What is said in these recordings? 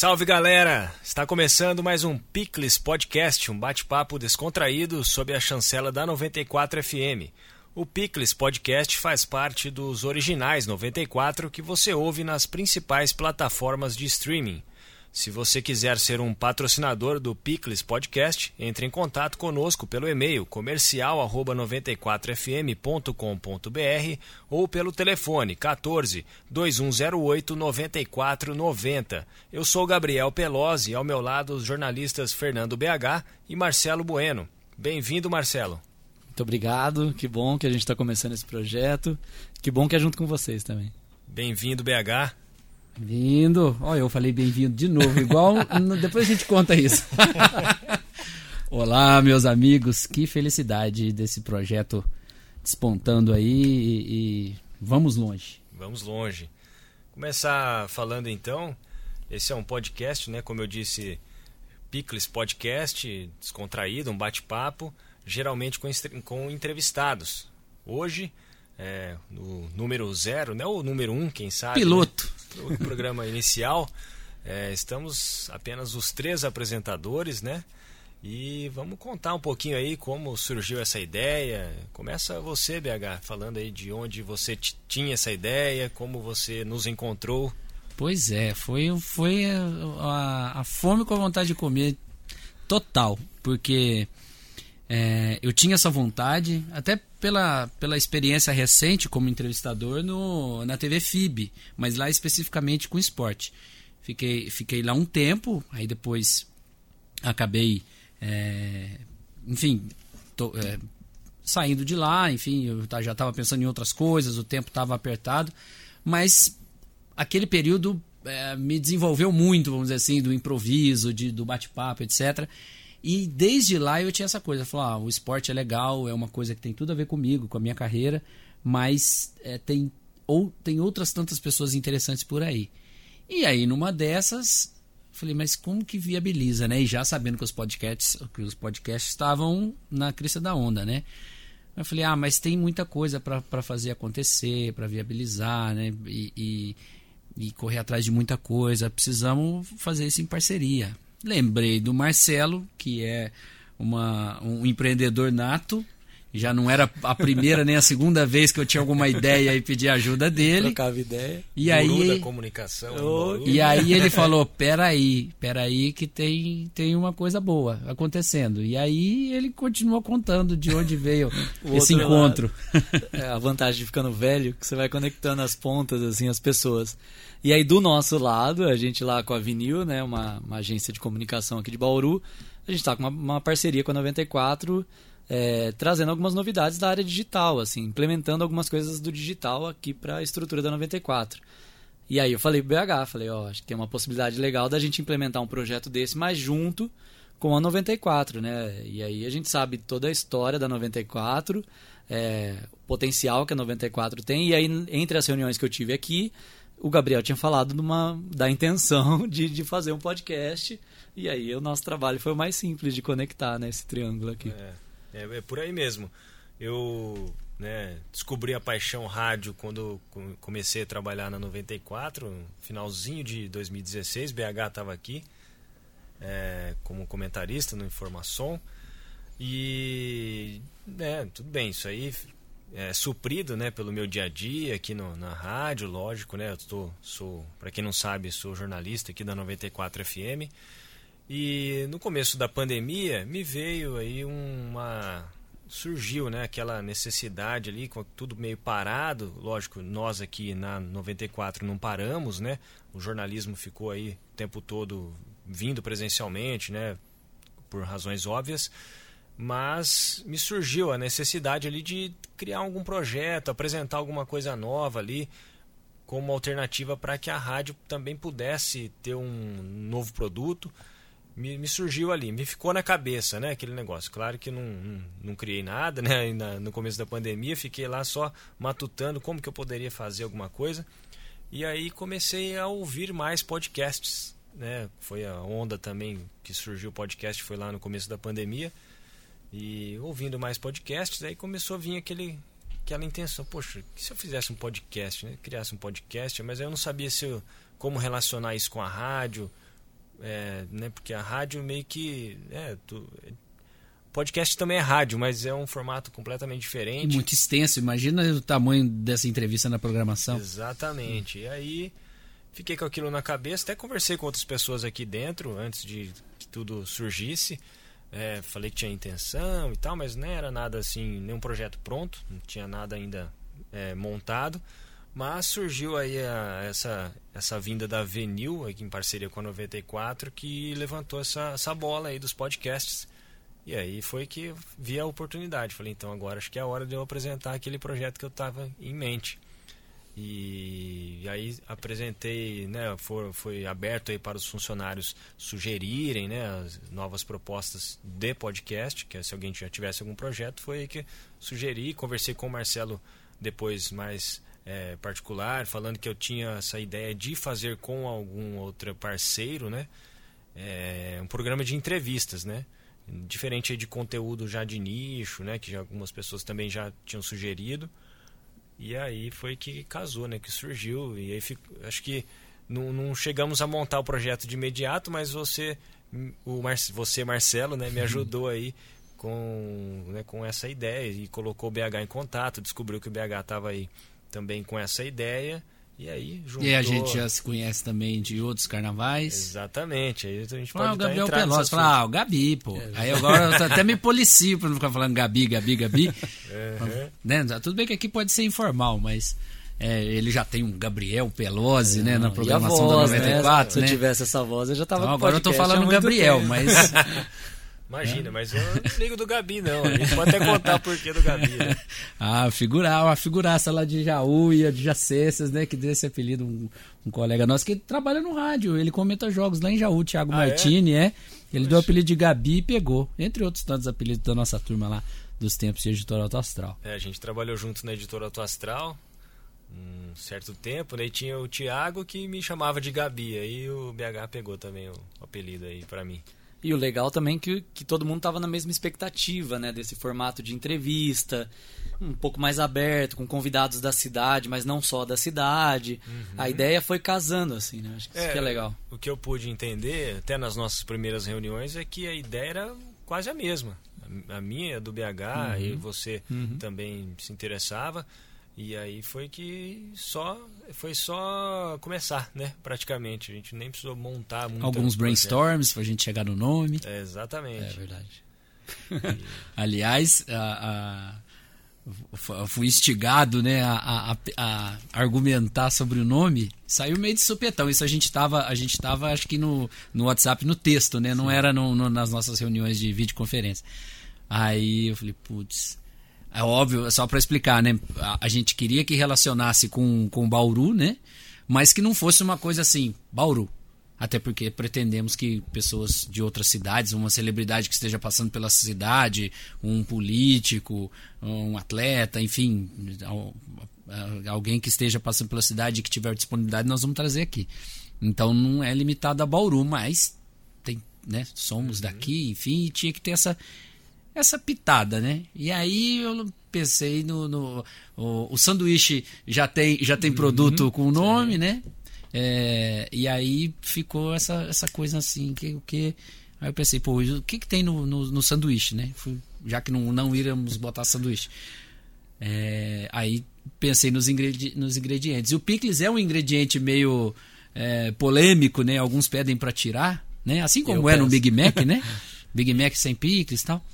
Salve galera! Está começando mais um Picles Podcast, um bate-papo descontraído sob a chancela da 94 FM. O Picles Podcast faz parte dos originais 94 que você ouve nas principais plataformas de streaming. Se você quiser ser um patrocinador do Picles Podcast, entre em contato conosco pelo e-mail comercial@94fm.com.br ou pelo telefone 14 2108 9490. Eu sou Gabriel Pelosi e ao meu lado os jornalistas Fernando BH e Marcelo Bueno. Bem-vindo, Marcelo. Muito obrigado, que bom que a gente está começando esse projeto. Que bom que é junto com vocês também. Bem-vindo, BH. Vindo. Olha, eu falei bem-vindo de novo, igual. depois a gente conta isso. Olá, meus amigos. Que felicidade desse projeto despontando aí e, e vamos longe. Vamos longe. Começar falando então. Esse é um podcast, né? Como eu disse, Picles Podcast, descontraído, um bate-papo, geralmente com, com entrevistados. Hoje, é, no número zero, né? Ou número um, quem sabe. Né? Piloto. Né? O programa inicial. É, estamos apenas os três apresentadores, né? E vamos contar um pouquinho aí como surgiu essa ideia. Começa você, BH, falando aí de onde você tinha essa ideia, como você nos encontrou. Pois é, foi, foi a, a, fome com a vontade de comer total, porque é, eu tinha essa vontade, até pela, pela experiência recente como entrevistador no, na TV FIB, mas lá especificamente com esporte. Fiquei, fiquei lá um tempo, aí depois acabei, é, enfim, tô, é, saindo de lá, enfim, eu já estava pensando em outras coisas, o tempo estava apertado, mas aquele período é, me desenvolveu muito, vamos dizer assim, do improviso, de, do bate-papo, etc. E desde lá eu tinha essa coisa, falar, ah, o esporte é legal, é uma coisa que tem tudo a ver comigo, com a minha carreira, mas é, tem, ou, tem outras tantas pessoas interessantes por aí. E aí numa dessas, falei, mas como que viabiliza, né? E já sabendo que os podcasts, que os podcasts estavam na crista da onda, né? Eu falei, ah, mas tem muita coisa para fazer acontecer, para viabilizar, né? E, e, e correr atrás de muita coisa. Precisamos fazer isso em parceria lembrei do Marcelo, que é uma, um empreendedor nato. Já não era a primeira nem a segunda vez que eu tinha alguma ideia e pedi ajuda dele. Trocava ideia. E aí, da comunicação. Oh, e aí ele falou: peraí, peraí, que tem, tem uma coisa boa acontecendo. E aí ele continuou contando de onde veio esse encontro. É a vantagem de ficando velho, que você vai conectando as pontas, assim, as pessoas. E aí, do nosso lado, a gente lá com a Vinil, né, uma, uma agência de comunicação aqui de Bauru, a gente está com uma, uma, parceria com a 94, é, trazendo algumas novidades da área digital, assim, implementando algumas coisas do digital aqui para a estrutura da 94. E aí eu falei pro BH, falei, ó, acho que tem uma possibilidade legal da gente implementar um projeto desse, mas junto com a 94, né? E aí a gente sabe toda a história da 94, é, o potencial que a 94 tem, e aí entre as reuniões que eu tive aqui, o Gabriel tinha falado numa, da intenção de, de fazer um podcast. E aí o nosso trabalho foi o mais simples de conectar né, triângulo aqui. É, é, é por aí mesmo. Eu né, descobri a paixão rádio quando comecei a trabalhar na 94, finalzinho de 2016. BH estava aqui é, como comentarista no Informação. E né, tudo bem, isso aí é, suprido né, pelo meu dia a dia aqui no, na rádio, lógico, né? Eu tô, sou, para quem não sabe, sou jornalista aqui da 94 FM. E no começo da pandemia me veio aí uma surgiu, né, aquela necessidade ali com tudo meio parado. Lógico, nós aqui na 94 não paramos, né? O jornalismo ficou aí o tempo todo vindo presencialmente, né, por razões óbvias mas me surgiu a necessidade ali de criar algum projeto, apresentar alguma coisa nova ali como alternativa para que a rádio também pudesse ter um novo produto. Me, me, surgiu ali, me ficou na cabeça, né, aquele negócio. Claro que não, não, não criei nada, né, na, no começo da pandemia, fiquei lá só matutando como que eu poderia fazer alguma coisa. E aí comecei a ouvir mais podcasts, né, foi a onda também que surgiu o podcast, foi lá no começo da pandemia e ouvindo mais podcasts, aí começou a vir aquele, aquela intenção, poxa, se eu fizesse um podcast, né? criasse um podcast, mas eu não sabia se eu, como relacionar isso com a rádio, é, né, porque a rádio meio que. É, tu, podcast também é rádio, mas é um formato completamente diferente. Muito extenso, imagina o tamanho dessa entrevista na programação. Exatamente. E aí fiquei com aquilo na cabeça, até conversei com outras pessoas aqui dentro antes de que tudo surgisse. É, falei que tinha intenção e tal, mas não era nada assim, nenhum projeto pronto, não tinha nada ainda é, montado. Mas surgiu aí a, essa, essa vinda da Venil, aqui em parceria com a 94, que levantou essa, essa bola aí dos podcasts. E aí foi que vi a oportunidade. Falei, então agora acho que é a hora de eu apresentar aquele projeto que eu estava em mente. E, e, aí apresentei, né, foi, foi aberto aí para os funcionários sugerirem né, as novas propostas de podcast, que se alguém já tivesse algum projeto, foi aí que sugeri, conversei com o Marcelo depois mais é, particular, falando que eu tinha essa ideia de fazer com algum outro parceiro, né, é, um programa de entrevistas, né, diferente de conteúdo já de nicho, né, que algumas pessoas também já tinham sugerido. E aí foi que casou, né? Que surgiu. E aí fico, acho que não, não, chegamos a montar o projeto de imediato, mas você, o Mar, você Marcelo, né, me ajudou aí com, né, com essa ideia e colocou o BH em contato, descobriu que o BH estava aí também com essa ideia. E aí juntou... E a gente já se conhece também de outros carnavais. Exatamente. Aí a gente pode ah, o Gabriel Pelosi. Fala, ah, o Gabi, pô. É. Aí agora eu até me policio pra não ficar falando Gabi, Gabi, Gabi. Uhum. Né? Tudo bem que aqui pode ser informal, mas... É, ele já tem um Gabriel Pelosi, né, na programação voz, da 94, né? Se eu tivesse essa voz, eu já tava então, agora eu tô falando Gabriel, tempo. mas Imagina, é. mas eu não ligo do Gabi, não. A gente pode até contar o porquê do Gabi, né? ah, figurar, uma figuraça lá de Jaú e de Jacessas, né? Que deu esse apelido, um, um, colega nosso que trabalha no rádio. Ele comenta jogos lá em Jaú, Thiago ah, Martini, é? é? Ele Poxa. deu o apelido de Gabi e pegou. Entre outros tantos apelidos da nossa turma lá, dos tempos de editora Auto Astral. É, a gente trabalhou junto na editora Auto Astral um certo tempo, né? E tinha o Thiago que me chamava de Gabi. Aí o BH pegou também o apelido aí para mim. E o legal também é que, que todo mundo estava na mesma expectativa, né? Desse formato de entrevista, um pouco mais aberto, com convidados da cidade, mas não só da cidade. Uhum. A ideia foi casando, assim, né? Acho que é, isso que é legal. O que eu pude entender, até nas nossas primeiras reuniões, é que a ideia era quase a mesma. A minha, a do BH, uhum. e você uhum. também se interessava. E aí foi que só foi só começar, né? Praticamente. A gente nem precisou montar muito. Alguns brainstorms para a gente chegar no nome. É, exatamente. É verdade. E... Aliás, a, a, fui instigado né, a, a, argumentar sobre o nome. Saiu meio de supetão. Isso a gente estava, a gente tava, acho que no, no WhatsApp, no texto, né? Não Sim. era no, no, nas nossas reuniões de videoconferência. Aí eu falei, putz, é óbvio, é só para explicar, né? A, a, gente queria que relacionasse com, com Bauru, né? Mas que não fosse uma coisa assim, Bauru. Até porque pretendemos que pessoas de outras cidades, uma celebridade que esteja passando pela cidade, um político, um atleta, enfim, alguém que esteja passando pela cidade e que tiver disponibilidade, nós vamos trazer aqui. Então não é limitado a Bauru, mas tem, né, somos uhum. daqui, enfim, tinha que ter essa essa pitada, né? E aí eu pensei no, no o, o, sanduíche já tem já tem produto uhum, com o nome, sim. né? É, e aí ficou essa, essa coisa assim que o que aí eu pensei pô o que que tem no, no, no sanduíche, né? Fui, já que não não íamos botar sanduíche, é, aí pensei nos, ingredi nos ingredientes. E o picles é um ingrediente meio é, polêmico, né? Alguns pedem para tirar, né? Assim como eu é penso. no Big Mac, né? Big Mac sem picles e tal.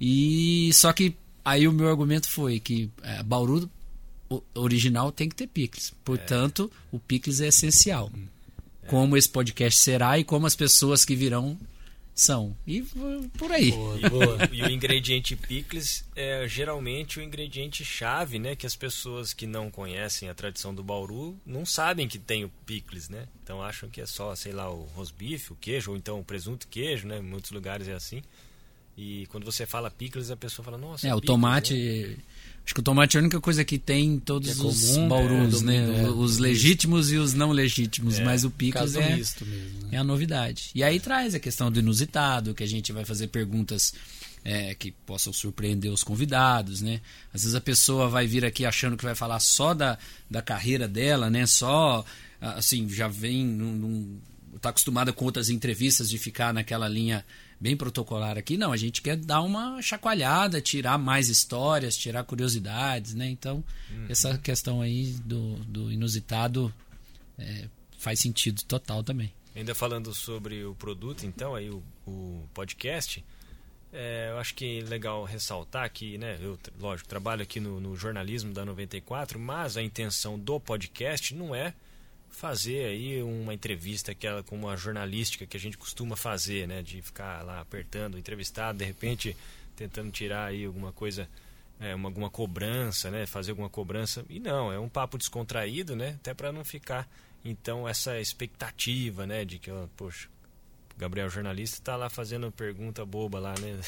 E só que aí o meu argumento foi que é, Bauru original tem que ter picles. Portanto, é. o picles é essencial. É. Como esse podcast será e como as pessoas que virão são. E por aí. Boa, boa. e o ingrediente picles é geralmente o ingrediente chave, né? Que as pessoas que não conhecem a tradição do Bauru não sabem que tem o picles, né? Então acham que é só, sei lá, o rosbife, o queijo, ou então o presunto e queijo, né? Em muitos lugares é assim. E quando você fala picles, a pessoa fala, nossa. É, o tomate. Né? Acho que o tomate é a única coisa que tem em todos é comum, os baurus, é, né? É, os legítimos e os não legítimos. É, mas o picles é, mesmo, né? é a novidade. E aí traz a questão do inusitado, que a gente vai fazer perguntas é, que possam surpreender os convidados, né? Às vezes a pessoa vai vir aqui achando que vai falar só da, da carreira dela, né? Só, assim, já vem num, num está acostumada com outras entrevistas de ficar naquela linha bem protocolar aqui. Não, a gente quer dar uma chacoalhada, tirar mais histórias, tirar curiosidades, né? Então, uhum. essa questão aí do, do inusitado é, faz sentido total também. Ainda falando sobre o produto, então, aí o, o podcast, é, eu acho que é legal ressaltar que, né, eu, lógico, trabalho aqui no, no jornalismo da 94, mas a intenção do podcast não é fazer aí uma entrevista aquela com uma jornalística que a gente costuma fazer, né, de ficar lá apertando o entrevistado, de repente tentando tirar aí alguma coisa, é, uma, alguma cobrança, né, fazer alguma cobrança. E não, é um papo descontraído, né, até para não ficar então essa expectativa, né, de que, poxa, Gabriel jornalista está lá fazendo pergunta boba lá, né?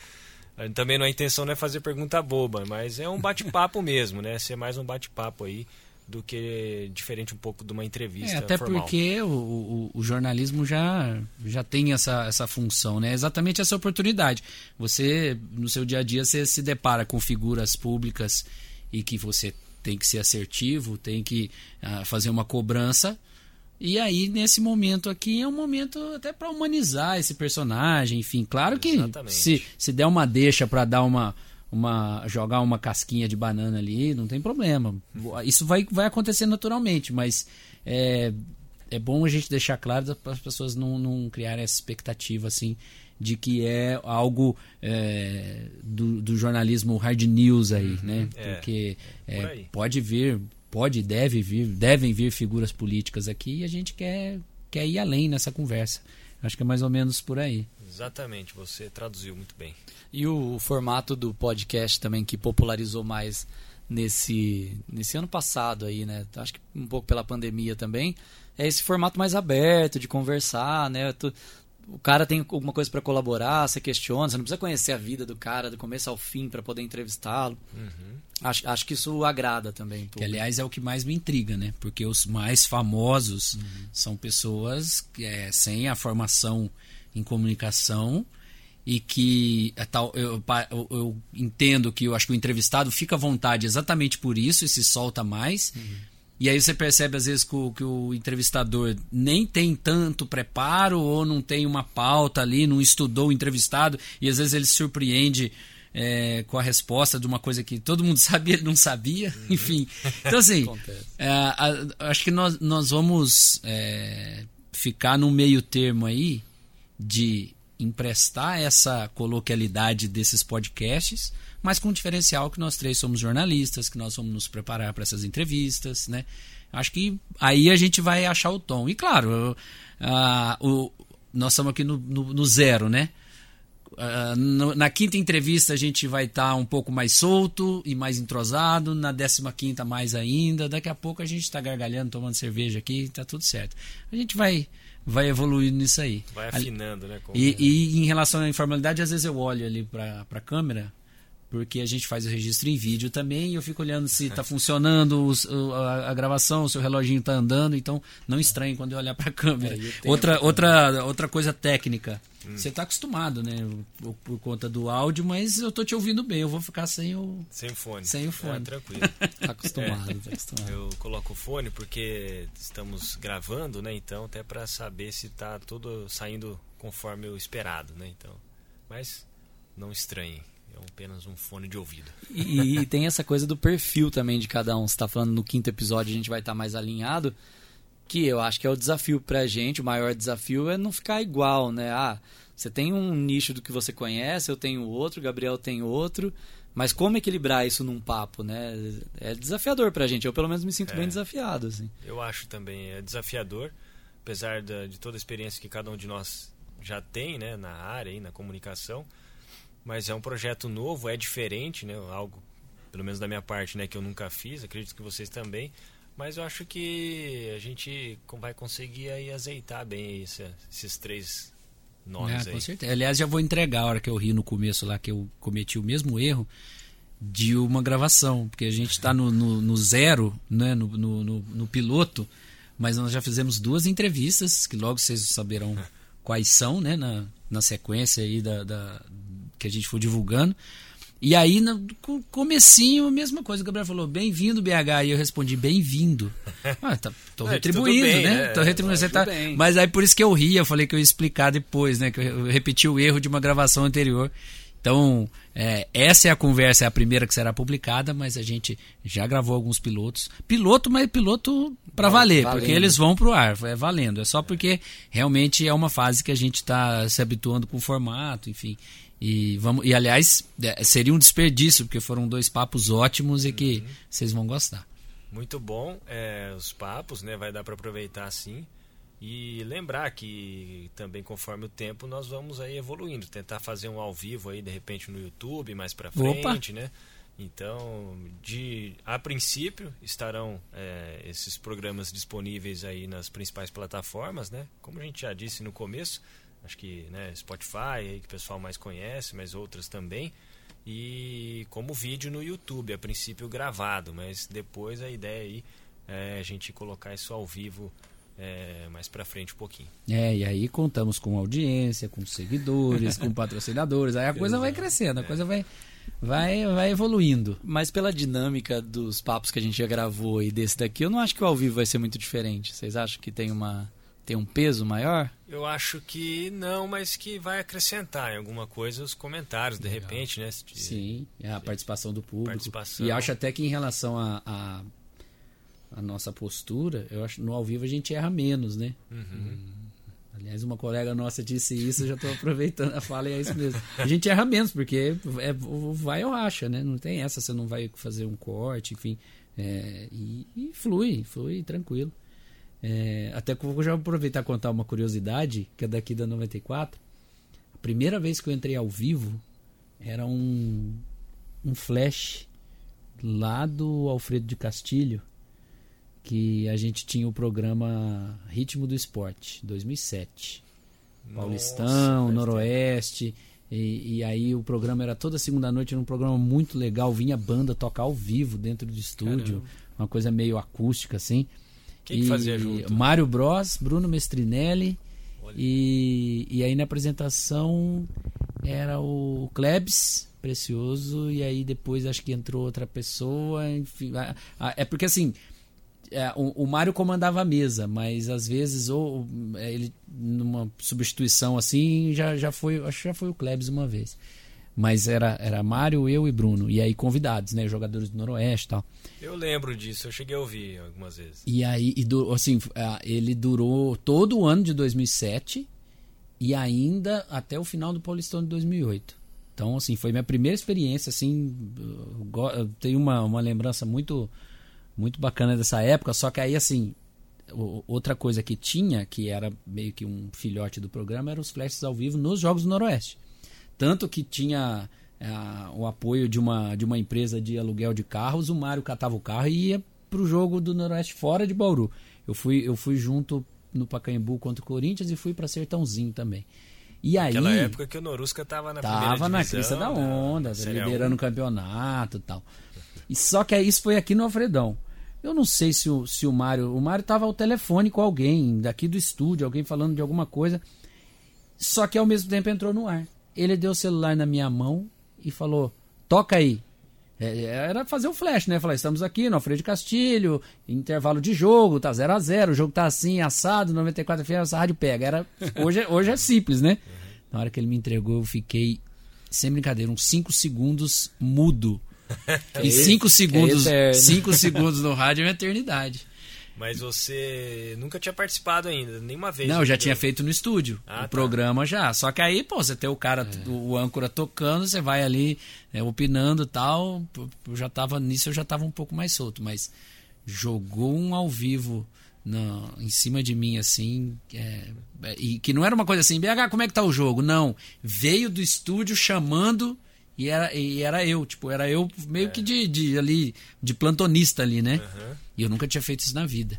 Também não a intenção não é fazer pergunta boba, mas é um bate-papo mesmo, né? Ser mais um bate-papo aí do que diferente um pouco de uma entrevista. É, até formal. porque o, o, o, jornalismo já, já tem essa, essa função, né? Exatamente essa oportunidade. Você, no seu dia a dia, você se depara com figuras públicas e que você tem que ser assertivo, tem que uh, fazer uma cobrança. E aí, nesse momento aqui, é um momento até para humanizar esse personagem. Enfim, claro que se, se der uma deixa para dar uma uma jogar uma casquinha de banana ali, não tem problema. Isso vai, vai acontecer naturalmente, mas é, é bom a gente deixar claro para as pessoas não, não criarem essa expectativa assim de que é algo é, do, do, jornalismo hard news aí, uhum, né? É, Porque é, pode vir, pode, deve vir, devem vir figuras políticas aqui e a gente quer, quer ir além nessa conversa. Acho que é mais ou menos por aí. Exatamente, você traduziu muito bem. E o formato do podcast também que popularizou mais nesse, nesse ano passado aí, né? Acho que um pouco pela pandemia também. É esse formato mais aberto de conversar, né? o cara tem alguma coisa para colaborar, você questiona, você não precisa conhecer a vida do cara do começo ao fim para poder entrevistá-lo. Uhum. Acho, acho que isso agrada também. Que, aliás, é o que mais me intriga, né? Porque os mais famosos uhum. são pessoas é, sem a formação em comunicação e que é tal, eu, eu, eu, entendo que eu acho que o entrevistado fica à vontade exatamente por isso e se solta mais. Uhum. E aí você percebe às vezes que o, que o, entrevistador nem tem tanto preparo ou não tem uma pauta ali, não estudou o entrevistado e às vezes ele se surpreende é, com a resposta de uma coisa que todo mundo sabia, ele não sabia, uhum. enfim. Então assim, é, a, acho que nós, nós vamos é, ficar no meio termo aí de emprestar essa coloquialidade desses podcasts, mas com o diferencial que nós três somos jornalistas, que nós vamos nos preparar para essas entrevistas, né? Acho que aí a gente vai achar o tom. E claro, uh, o, nós estamos aqui no, no, no zero, né? Uh, no, na quinta entrevista a gente vai estar tá um pouco mais solto e mais entrosado, na décima quinta mais ainda, daqui a pouco a gente está gargalhando, tomando cerveja aqui, está tudo certo. A gente vai vai evoluindo nisso aí. Vai afinando, né? E, e, em relação à informalidade, às vezes eu olho ali para a câmera, porque a gente faz o registro em vídeo também e eu fico olhando se está funcionando os, a, a, gravação, se o reloginho está andando, então não estranhe quando eu olhar para a câmera. É, outra, outra, outra coisa técnica. Hum. Você está acostumado, né? Por, por, conta do áudio, mas eu tô te ouvindo bem. Eu vou ficar sem o. Sem fone. Sem o fone. É, tranquilo. tá acostumado, é. tá acostumado. Eu coloco o fone porque estamos gravando, né? Então, até para saber se tá tudo saindo conforme o esperado, né? Então. Mas não estranhe. É apenas um fone de ouvido. E, e tem essa coisa do perfil também de cada um. Você está falando no quinto episódio, a gente vai estar tá mais alinhado que eu acho que é o desafio pra gente, o maior desafio é não ficar igual, né? Ah, você tem um nicho do que você conhece, eu tenho outro, Gabriel tem outro, mas como equilibrar isso num papo, né? É desafiador pra gente, eu pelo menos me sinto é, bem desafiado, assim. Eu acho também, é desafiador, apesar de, de toda a experiência que cada um de nós já tem, né, na área, na comunicação, mas é um projeto novo, é diferente, né? Algo, pelo menos da minha parte, né, que eu nunca fiz, acredito que vocês também, mas eu acho que a gente vai conseguir aí azeitar bem esse, esses três nomes é, aí. Com certeza. Aliás, já vou entregar a hora que eu ri no começo lá, que eu cometi o mesmo erro de uma gravação, porque a gente está no, no, no, zero, né, no, no, no, piloto, mas nós já fizemos duas entrevistas, que logo vocês saberão quais são, né, na, na sequência aí da, da, que a gente for divulgando. E aí, no comecinho, a mesma coisa. O Gabriel falou, bem-vindo, BH. E eu respondi, bem-vindo. Ah, tá, tô retribuindo, bem, né? né? Tô retribuindo. Você tá... Mas aí por isso que eu ri, eu falei que eu ia explicar depois, né? Que eu repeti o erro de uma gravação anterior. Então, é, essa é a conversa, é a primeira que será publicada, mas a gente já gravou alguns pilotos. Piloto, mas piloto para valer, valendo. porque eles vão pro ar, é valendo. É só porque realmente é uma fase que a gente está se habituando com o formato, enfim. E, vamos, e aliás, é, seria um desperdício, porque foram dois papos ótimos e que uhum. vocês vão gostar. Muito bom é, os papos, né? Vai dar para aproveitar sim. E lembrar que também conforme o tempo nós vamos aí evoluindo, tentar fazer um ao vivo aí de repente no YouTube mais para frente, Opa. né? Então, de a princípio estarão é, esses programas disponíveis aí nas principais plataformas, né? Como a gente já disse no começo, acho que né, Spotify aí que o pessoal mais conhece, mas outras também. E como vídeo no YouTube, a princípio gravado, mas depois a ideia aí é a gente colocar isso ao vivo é, mais para frente um pouquinho. É, e aí contamos com audiência, com seguidores, com patrocinadores, aí a coisa vai crescendo, a é. coisa vai, vai, vai evoluindo. Mas pela dinâmica dos papos que a gente já gravou e desse daqui, eu não acho que o ao vivo vai ser muito diferente. Vocês acham que tem uma tem um peso maior? Eu acho que não, mas que vai acrescentar em alguma coisa os comentários, de Legal. repente, né? Sim, é a participação do público. Participação. E acho até que em relação a, a a nossa postura, eu acho no ao vivo a gente erra menos, né? Uhum. Aliás, uma colega nossa disse isso, eu já estou aproveitando a fala e é isso mesmo. A gente erra menos, porque é, vai ou racha, né? Não tem essa, você não vai fazer um corte, enfim. É, e, e, flui, flui tranquilo. É, até que eu vou já aproveitar e contar uma curiosidade, que é daqui da 94. A primeira vez que eu entrei ao vivo era um, um flash lá do Alfredo de Castilho que a gente tinha o programa Ritmo do Esporte, 2007. Nossa, Paulistão, Noroeste. E, e, aí o programa era toda segunda noite, era um programa muito legal. Vinha banda tocar ao vivo dentro do estúdio, Caramba. uma coisa meio acústica assim. Quem que fazia junto? Mário Bros, Bruno Mestrinelli. E, e aí na apresentação era o Klebs Precioso, e aí depois acho que entrou outra pessoa. Enfim, é porque assim, é, o, o Mário comandava a mesa, mas às vezes ou é, ele numa substituição assim já, já foi, acho que já foi o Klebs uma vez. Mas era era Mário, eu e Bruno e aí convidados, né, jogadores do Noroeste, tal. Eu lembro disso, eu cheguei a ouvir algumas vezes. E aí e do, assim, ele durou todo o ano de 2007 e ainda até o final do Paulistão de 2008. Então, assim, foi minha primeira experiência, assim, eu tenho uma, uma lembrança muito muito bacana dessa época, só que aí assim, outra coisa que tinha, que era meio que um filhote do programa, eram os flashes ao vivo nos Jogos do Noroeste. Tanto que tinha é, o apoio de uma, de uma empresa de aluguel de carros, o Mário catava o carro e ia pro jogo do Noroeste fora de Bauru. Eu fui, eu fui junto no Pacaembu contra o Corinthians e fui para Sertãozinho também. E aí, Aquela época que o Norusca tava na tava na crista da onda, né? liderando o campeonato e tal. E só que isso foi aqui no Alfredão. Eu não sei se o, se o Mário. O Mário estava ao telefone com alguém daqui do estúdio, alguém falando de alguma coisa. Só que ao mesmo tempo entrou no ar. Ele deu o celular na minha mão e falou: toca aí. É, era fazer o flash, né? Falar, estamos aqui no Alfredo Castilho, intervalo de jogo, tá 0 a 0 o jogo tá assim, assado, 94 FM, essa rádio pega. Era, hoje, é, hoje é simples, né? Na hora que ele me entregou, eu fiquei, sem brincadeira, uns 5 segundos mudo e cinco segundos, é cinco segundos no rádio é uma eternidade. Mas você nunca tinha participado ainda, nenhuma vez. Não, eu já tinha feito no estúdio. Ah, o tá. programa já. Só que aí, pô, você tem o cara, é. o âncora tocando, você vai ali é, opinando e tal. Eu já tava nisso, eu já tava um pouco mais solto. Mas jogou um ao vivo no, em cima de mim, assim. É, e que não era uma coisa assim, BH, como é que tá o jogo? Não. Veio do estúdio chamando e era, e era eu, tipo, era eu meio é. que de, de, ali, de plantonista ali, né? Uhum. E eu nunca tinha feito isso na vida.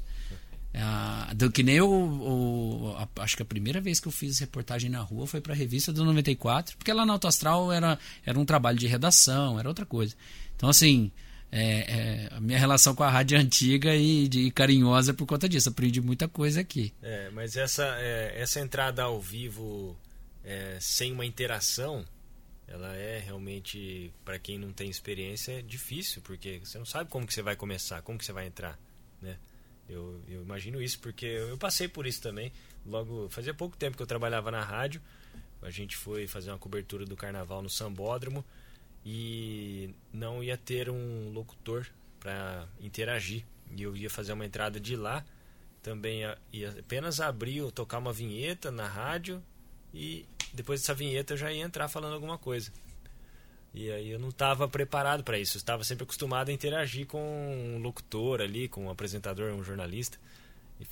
Ah, do que nem eu, o, a, acho que a primeira vez que eu fiz reportagem na rua foi para a revista do 94, porque lá na Auto Astral era, era um trabalho de redação, era outra coisa. Então, assim, é, é, a minha relação com a rádio é antiga e, de, e carinhosa por conta disso. Aprendi muita coisa aqui. É, mas essa, é, essa entrada ao vivo é, sem uma interação ela é realmente para quem não tem experiência é difícil porque você não sabe como que você vai começar como que você vai entrar né? Eu, eu imagino isso porque eu passei por isso também. Logo fazia pouco tempo que eu trabalhava na rádio. A gente foi fazer uma cobertura do carnaval no Sambódromo e não ia ter um locutor para interagir. E eu ia fazer uma entrada de lá. Também ia apenas abrir ou tocar uma vinheta na rádio e depois dessa vinheta eu já ia entrar falando alguma coisa. E aí eu não estava preparado para isso. Eu estava sempre acostumado a interagir com um locutor ali, com um apresentador, um jornalista,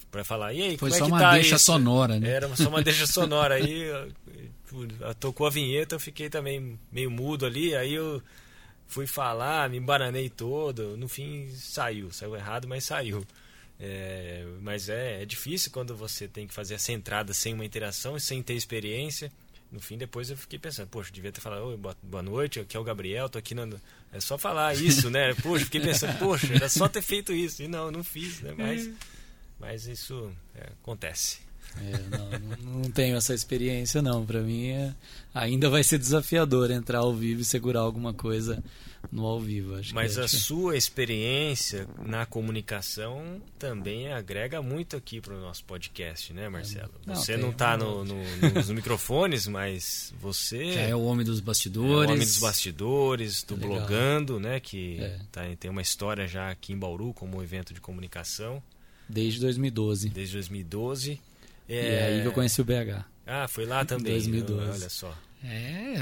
para falar. E aí, Foi como só é que uma tá deixa isso? sonora, né? Era só uma deixa sonora. Aí tocou a vinheta, eu fiquei também meio mudo ali. Aí eu fui falar, me embananei todo. No fim saiu, saiu errado, mas saiu. É, mas é, é difícil quando você tem que fazer essa entrada sem uma interação e sem ter experiência. No fim, depois eu fiquei pensando, poxa, devia ter falado, Oi, boa noite, aqui é o Gabriel, tô aqui no... É só falar isso, né? Poxa, fiquei pensando, poxa, era só ter feito isso. E não, não fiz, né? Mas, mas isso é, acontece. É, não, não, tenho essa experiência, não. Para mim, é, ainda vai ser desafiador entrar ao vivo e segurar alguma coisa no ao vivo. Acho Mas é a sua experiência na comunicação também agrega muito aqui para o nosso podcast, né, Marcelo? Não, você não está no, no, nos microfones, mas você Já é o homem dos bastidores. é o homem dos bastidores, do Legal. blogando, né? Que É. tá, tem uma história já aqui em Bauru como evento de comunicação Desde 2012. desde 2012. E é aí que eu conheci o BH. Ah, foi lá também. 2012. Olha só. É,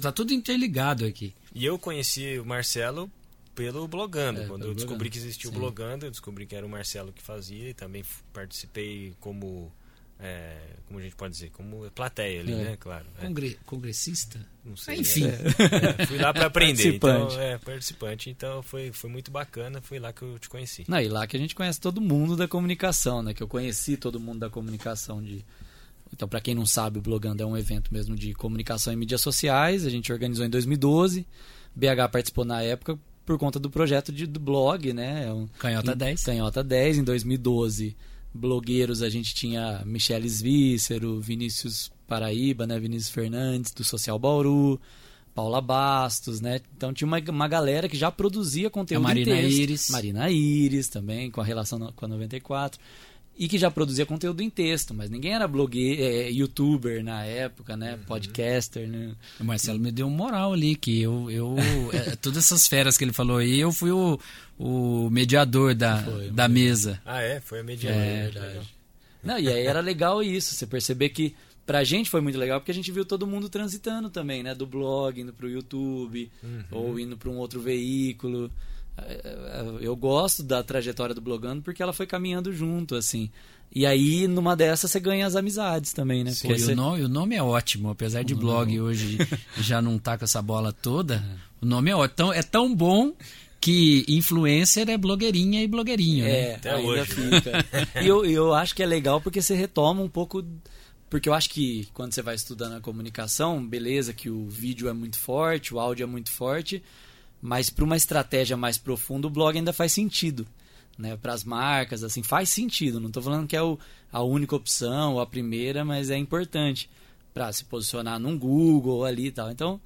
tá tudo interligado aqui. E eu conheci o Marcelo pelo Blogando. É, Quando eu descobri Blogando, que existia o sim. Blogando, eu descobri que era o Marcelo que fazia e também participei como, é, como a gente pode dizer, como plateia ali, É. né? Claro. É, Congre- congressista? não sei. Enfim. É, fui lá para aprender. Participante. Então, é, participante. Então foi, foi muito bacana. Foi lá que eu te conheci. Não, e lá que a gente conhece todo mundo da comunicação, né? Que eu conheci todo mundo da comunicação de. Então, para quem não sabe, o Blogando é um evento mesmo de comunicação em mídias sociais. A gente organizou em 2012. BH participou na época por conta do projeto de, do blog, né? É um- Canhota em- 10. Canhota 10. Em 2012, blogueiros, a gente tinha Michele Svícero, Vinícius Paraíba, né? Vinícius Fernandes, do Social Bauru. Paula Bastos, né? Então tinha uma, uma galera que já produzia conteúdo A Marina. Iris. Marina Iris também, com a relação no- com a 94. E que já produzia conteúdo em texto, mas ninguém era blogueiro, é, youtuber na época, né? Podcaster, né? O Marcelo me deu um moral ali, que eu. eu é, todas essas feras que ele falou aí, eu fui o, o mediador da, Foi, da mesa. Ah, é? Foi a mediana. É, verdade. Não, e aí era legal isso, você perceber que pra gente foi muito legal porque a gente viu todo mundo transitando também, né? Do blog, indo pro YouTube, ou indo pra um outro veículo. É, Eu gosto da trajetória do blogando porque ela foi caminhando junto, assim. E aí, numa dessas, você ganha as amizades também, né? E você- o, nome, o nome é ótimo, apesar de blog hoje já não tá com essa bola toda, o nome é ótimo. Então, é tão bom que influencer é blogueirinha e blogueirinho, né? É, Até ainda hoje, né? fica. e eu, eu acho que é legal porque você retoma um pouco. Porque eu acho que quando você vai estudando a comunicação, beleza, que o vídeo é muito forte, o áudio é muito forte, mas para uma estratégia mais profunda, o blog ainda faz sentido. Né, para as marcas, assim, faz sentido. Não estou falando que é o, a única opção ou a primeira, mas é importante para se posicionar num Google ali e tal. Então,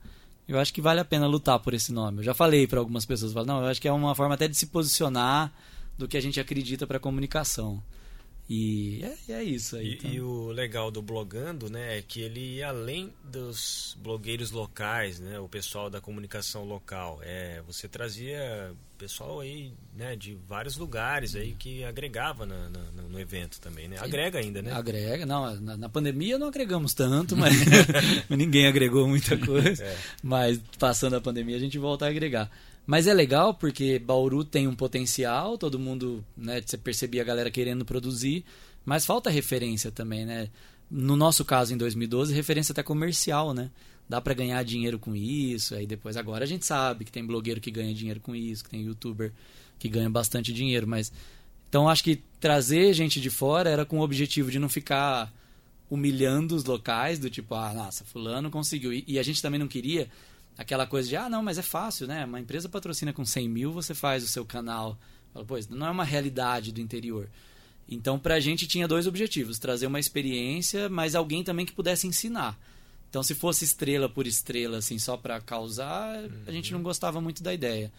eu acho que vale a pena lutar por esse nome. Eu já falei para algumas pessoas, não, eu acho que é uma forma até de se posicionar do que a gente acredita para comunicação. E é, é isso aí. E, então. e o legal do blogando, né, é que ele além dos blogueiros locais, né, o pessoal da comunicação local. É, você trazia pessoal aí, né, de vários lugares aí que agregava na- na- no evento também, né? Agrega ainda, né? Agrega, não, na, na pandemia não agregamos tanto, mas ninguém agregou muita coisa. É. Mas passando a pandemia a gente volta a agregar. Mas é legal porque Bauru tem um potencial, todo mundo, né, você percebia a galera querendo produzir, mas falta referência também, né? No nosso caso em 2012, referência até comercial, né? Dá pra ganhar dinheiro com isso, aí depois agora a gente sabe que tem blogueiro que ganha dinheiro com isso, que tem youtuber que ganha bastante dinheiro, mas então acho que trazer gente de fora era com o objetivo de não ficar humilhando os locais, do tipo, ah, nossa, fulano conseguiu. E, e a gente também não queria aquela coisa de, ah, não, mas é fácil, né? Uma empresa patrocina com 100 mil, você faz o seu canal. Fala, pois, não é uma realidade do interior. Então, pra gente tinha dois objetivos: trazer uma experiência, mas alguém também que pudesse ensinar. Então, se fosse estrela por estrela, assim, só para causar, Uhum. a gente não gostava muito da ideia.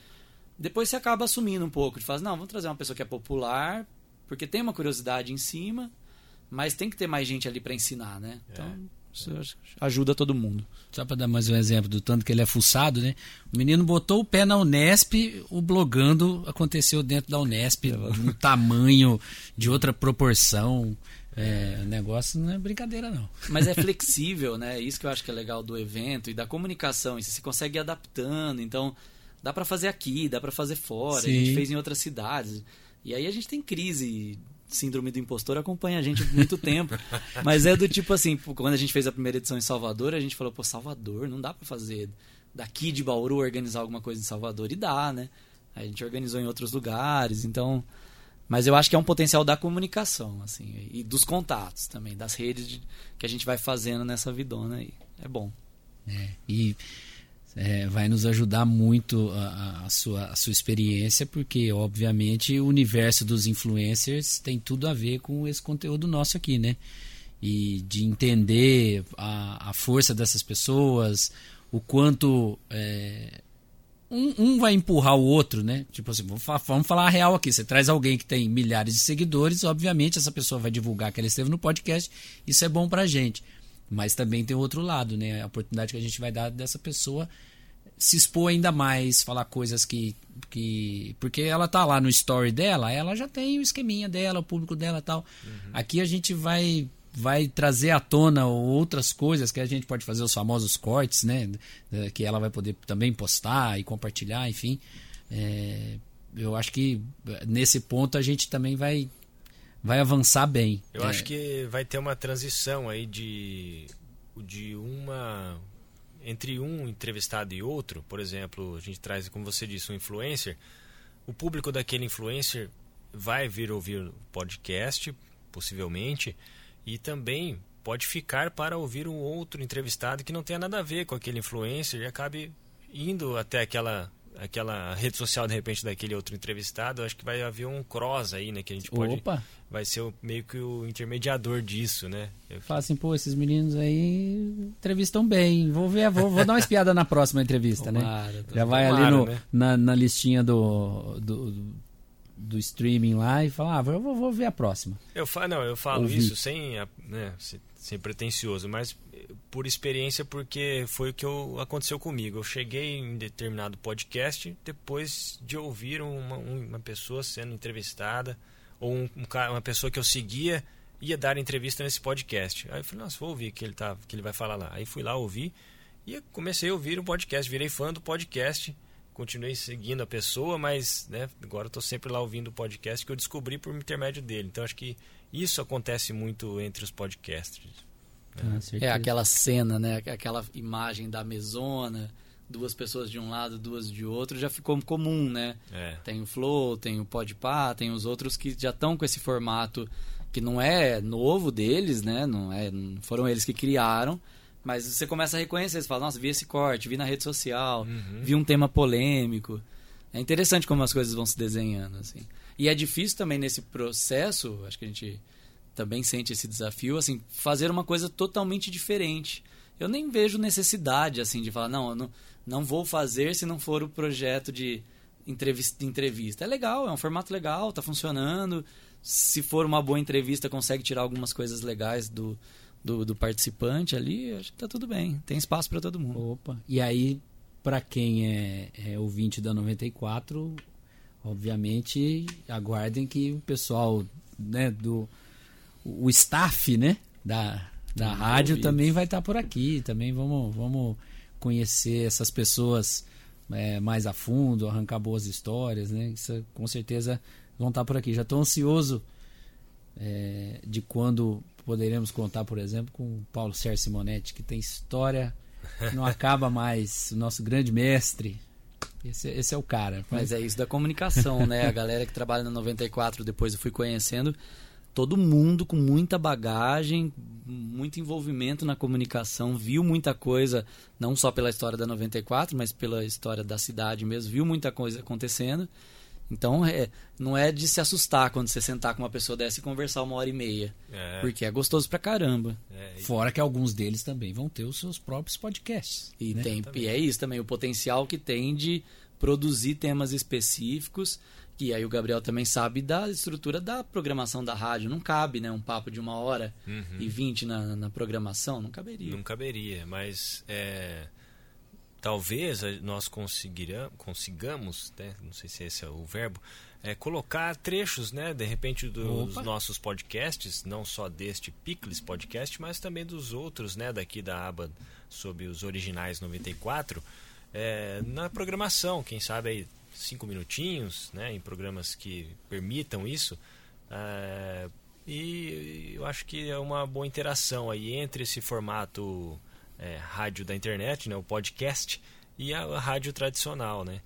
Depois você acaba assumindo um pouco, de falar, não, vamos trazer uma pessoa que é popular, porque tem uma curiosidade em cima, mas tem que ter mais gente ali para ensinar, né? Então, isso ajuda todo mundo. Só para dar mais um exemplo do tanto que ele é fuçado, né? O menino botou o pé na Unesp, o blogando aconteceu dentro da Unesp, de um tamanho, de outra proporção. É, o negócio não é brincadeira, não. Mas é flexível, né? Isso que eu acho que é legal do evento e da comunicação. E você se consegue ir adaptando. Então, dá para fazer aqui, dá para fazer fora. A gente Sim. fez em outras cidades. E aí a gente tem crise. Síndrome do impostor acompanha a gente há muito tempo. Mas é do tipo assim, quando a gente fez a primeira edição em Salvador, a gente falou, pô, Salvador, não dá para fazer daqui de Bauru organizar alguma coisa em Salvador. E dá, né? A gente organizou em outros lugares. Então, mas eu acho que é um potencial da comunicação, assim, e dos contatos também, das redes de- que a gente vai fazendo nessa vidona aí. É bom. É, e é, vai nos ajudar muito a, a- sua, a sua experiência, porque, obviamente, o universo dos influencers tem tudo a ver com esse conteúdo nosso aqui, né? E de entender a, a força dessas pessoas, o quanto. é, um, um vai empurrar o outro, né? Tipo assim, vamos, fa- vamos falar a real aqui. Você traz alguém que tem milhares de seguidores, obviamente essa pessoa vai divulgar que ela esteve no podcast, isso é bom pra gente. Mas também tem o outro lado, né? A oportunidade que a gente vai dar dessa pessoa se expor ainda mais, falar coisas que. que porque ela tá lá no story dela, ela já tem o esqueminha dela, o público dela e tal. Aqui a gente vai vai trazer à tona outras coisas que a gente pode fazer os famosos cortes, né? Que ela vai poder também postar e compartilhar, enfim. É, eu acho que eh, nesse ponto a gente também vai vai avançar bem. Eu É, acho que vai ter uma transição aí de, de uma. Entre um entrevistado e outro, por exemplo, a gente traz, como você disse, um influencer. O público daquele influencer vai vir ouvir o podcast, possivelmente, e também pode ficar para ouvir um outro entrevistado que não tenha nada a ver com aquele influencer e acabe indo até aquela aquela rede social de repente daquele outro entrevistado, eu acho que vai haver um cross aí, né, que a gente pode Opa! vai ser o- meio que o intermediador disso, né? Eu- Fala assim, pô, esses meninos aí entrevistam bem. Vou ver, vou, vou dar uma espiada na próxima entrevista, né? Tomara, Já vai ali Tomara, no, né? na, na listinha do, do, do streaming lá e fala, ah, vou, vou- vou ver a próxima. Eu falo, não, eu falo Ouvi. isso sem, a- né, sem, sem pretensioso, mas eh, por experiência porque foi o que eu, aconteceu comigo. Eu cheguei em determinado podcast depois de ouvir uma, um- uma pessoa sendo entrevistada ou um, um uma pessoa que eu seguia ia dar entrevista nesse podcast. Aí eu falei, nossa, vou ouvir o que ele tá, que ele vai falar lá. Aí fui lá ouvir e comecei a ouvir o podcast, virei fã do podcast. Continuei seguindo a pessoa, mas né, agora estou sempre lá ouvindo o podcast que eu descobri por intermédio dele. Então acho que isso acontece muito entre os podcasters. Ah, É aquela cena, né? Aquela imagem da mesona, duas pessoas de um lado, duas de outro, já ficou comum, né? É. Tem o Flow, tem o Podpah, tem os outros que já estão com esse formato que não é novo deles, né? Não é, não foram eles que criaram, mas você começa a reconhecer, você fala, nossa, vi esse corte, vi na rede social, Uhum. vi um tema polêmico. É interessante como as coisas vão se desenhando, assim. E é difícil também nesse processo, acho que a gente também sente esse desafio, assim, fazer uma coisa totalmente diferente. Eu nem vejo necessidade, assim, de falar, não, não, não vou fazer se não for o projeto de entrevista, de entrevista. É legal, é um formato legal, tá funcionando. Se for uma boa entrevista, consegue tirar algumas coisas legais do, do, do participante ali, acho que tá tudo bem. Tem espaço para todo mundo. Opa. E aí, pra quem é, é ouvinte da 94, obviamente, aguardem que o pessoal, né, do o staff, né, da, da rádio também vai estar por aqui, também vamos vamos conhecer essas pessoas é, mais a fundo, arrancar boas histórias, né? Isso com certeza vão estar por aqui. Já estou ansioso é, de quando poderemos contar, por exemplo, com o Paulo Sérgio Simonetti, que tem história não acaba mais, o nosso grande mestre. Esse, esse é o cara. Mas é isso da comunicação, né? A galera que trabalha na 94, depois eu fui conhecendo, todo mundo com muita bagagem, muito envolvimento na comunicação, viu muita coisa, não só pela história da 94, mas pela história da cidade mesmo, viu muita coisa acontecendo. Então, é, não é de se assustar quando você sentar com uma pessoa dessa e conversar uma hora e meia. É. Porque é gostoso pra caramba. É, e- Fora que alguns deles também vão ter os seus próprios podcasts. E, né? tem, e é isso também, o potencial que tem de produzir temas específicos. E aí o Gabriel também sabe da estrutura da programação da rádio. Não cabe, né? Um papo de uma hora Uhum. e vinte na, na programação. Não caberia. Não caberia, mas é, talvez a- nós consigamos, né, não sei se esse é o verbo, é, colocar trechos, né, de repente dos Opa. nossos podcasts, não só deste Picles podcast, mas também dos outros, né, daqui da aba sobre os originais 94, é, na programação, quem sabe aí cinco minutinhos, né, em programas que permitam isso. é, e eu acho que é uma boa interação aí entre esse formato é, rádio da internet, né, o podcast, e a, a rádio tradicional, né?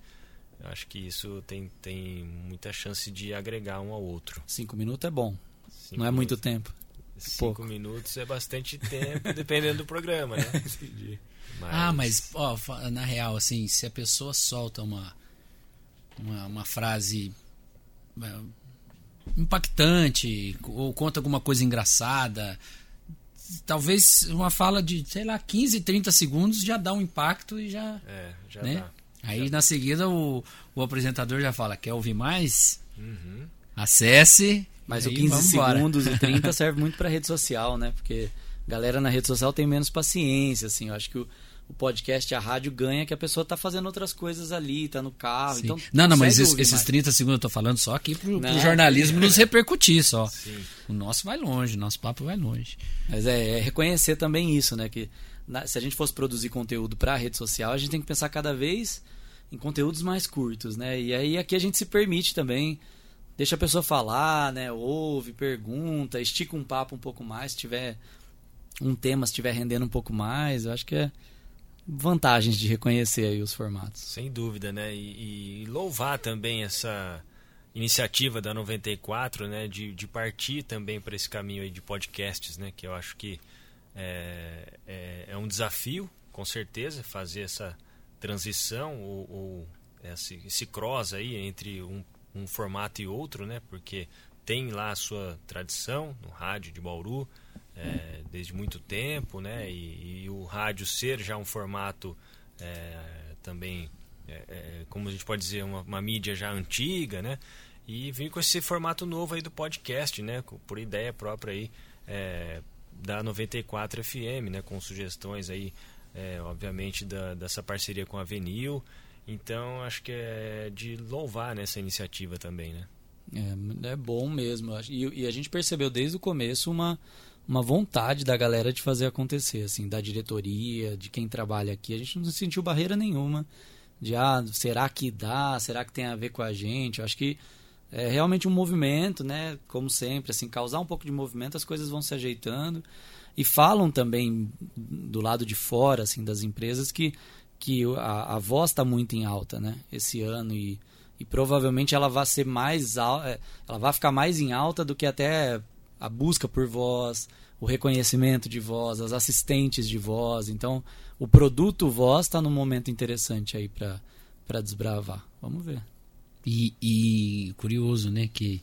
Eu acho que isso tem, tem muita chance de agregar um ao outro. Cinco minutos é bom. Cinco não é muito minutos- tempo. Cinco pouco. minutos é bastante tempo, dependendo do programa, né? Ah, mas, ó, na real, assim, se a pessoa solta uma, uma, uma frase é, impactante ou conta alguma coisa engraçada, talvez uma fala de, sei lá, 15, 30 segundos já dá um impacto e já. É, já né? dá. Aí na seguida o, o apresentador já fala: quer ouvir mais? Uhum. Acesse. Mas o aí 15 vambora. segundos e 30 serve muito pra rede social, né? Porque a galera na rede social tem menos paciência, assim. Eu acho que o, o podcast, a rádio ganha que a pessoa tá fazendo outras coisas ali, tá no carro. Sim. Então não, não, mas esse- ouvir esses mais. 30 segundos eu tô falando só aqui pro, pro Não, jornalismo nos repercutir só. Sim. O nosso vai longe, o nosso papo vai longe. Mas é, é reconhecer também isso, né? Que na- se a gente fosse produzir conteúdo pra rede social, a gente tem que pensar cada vez em conteúdos mais curtos, né? E aí aqui a gente se permite também, deixa a pessoa falar, né? Ouve, pergunta, estica um papo um pouco mais, se tiver um tema, se estiver rendendo um pouco mais, eu acho que é vantagens de reconhecer aí os formatos. Sem dúvida, né? E, e louvar também essa iniciativa da 94, né? De, de partir também para esse caminho aí de podcasts, né? Que eu acho que é, é, é um desafio, com certeza, fazer essa transição ou, ou esse, esse cross aí entre um, um formato e outro, né? Porque tem lá a sua tradição no rádio de Bauru é, desde muito tempo, né? E, e o rádio ser já um formato é, também, é, é, como a gente pode dizer, uma, uma mídia já antiga, né? E vir com esse formato novo aí do podcast, né? Por ideia própria aí é, da 94 FM, né? Com sugestões aí, é, obviamente, da, dessa parceria com a Avenil. Então, acho que é de louvar nessa iniciativa também, né? É, é bom mesmo. E, e a gente percebeu desde o começo uma, uma vontade da galera de fazer acontecer, assim, da diretoria, de quem trabalha aqui. A gente não sentiu barreira nenhuma de, ah, será que dá? Será que tem a ver com a gente? Eu acho que é realmente um movimento, né? Como sempre, assim, causar um pouco de movimento, as coisas vão se ajeitando. E falam também do lado de fora, assim, das empresas que, que a, a voz está muito em alta, né? Esse ano e, e provavelmente ela vai ser mais é, ela vai ficar mais em alta do que até a busca por voz, o reconhecimento de voz, as assistentes de voz. Então, o produto voz está num momento interessante aí para desbravar. Vamos ver. E, e curioso, né? Que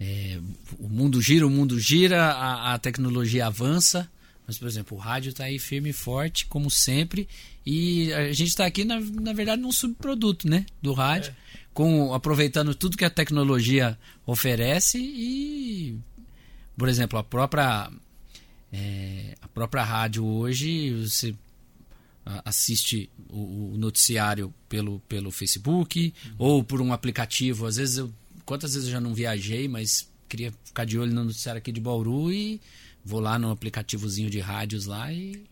é, o mundo gira, o mundo gira, a, a tecnologia avança. Mas, por exemplo, o rádio está aí firme e forte, como sempre. E a gente está aqui, na, na verdade, num subproduto né, do rádio, com, aproveitando tudo que a tecnologia oferece e, por exemplo, a própria, é, a própria rádio hoje, você assiste o, o noticiário pelo, pelo Facebook ou por um aplicativo. Às vezes eu. Quantas vezes eu já não viajei, mas queria ficar de olho no noticiário aqui de Bauru e vou lá no aplicativozinho de rádios lá e,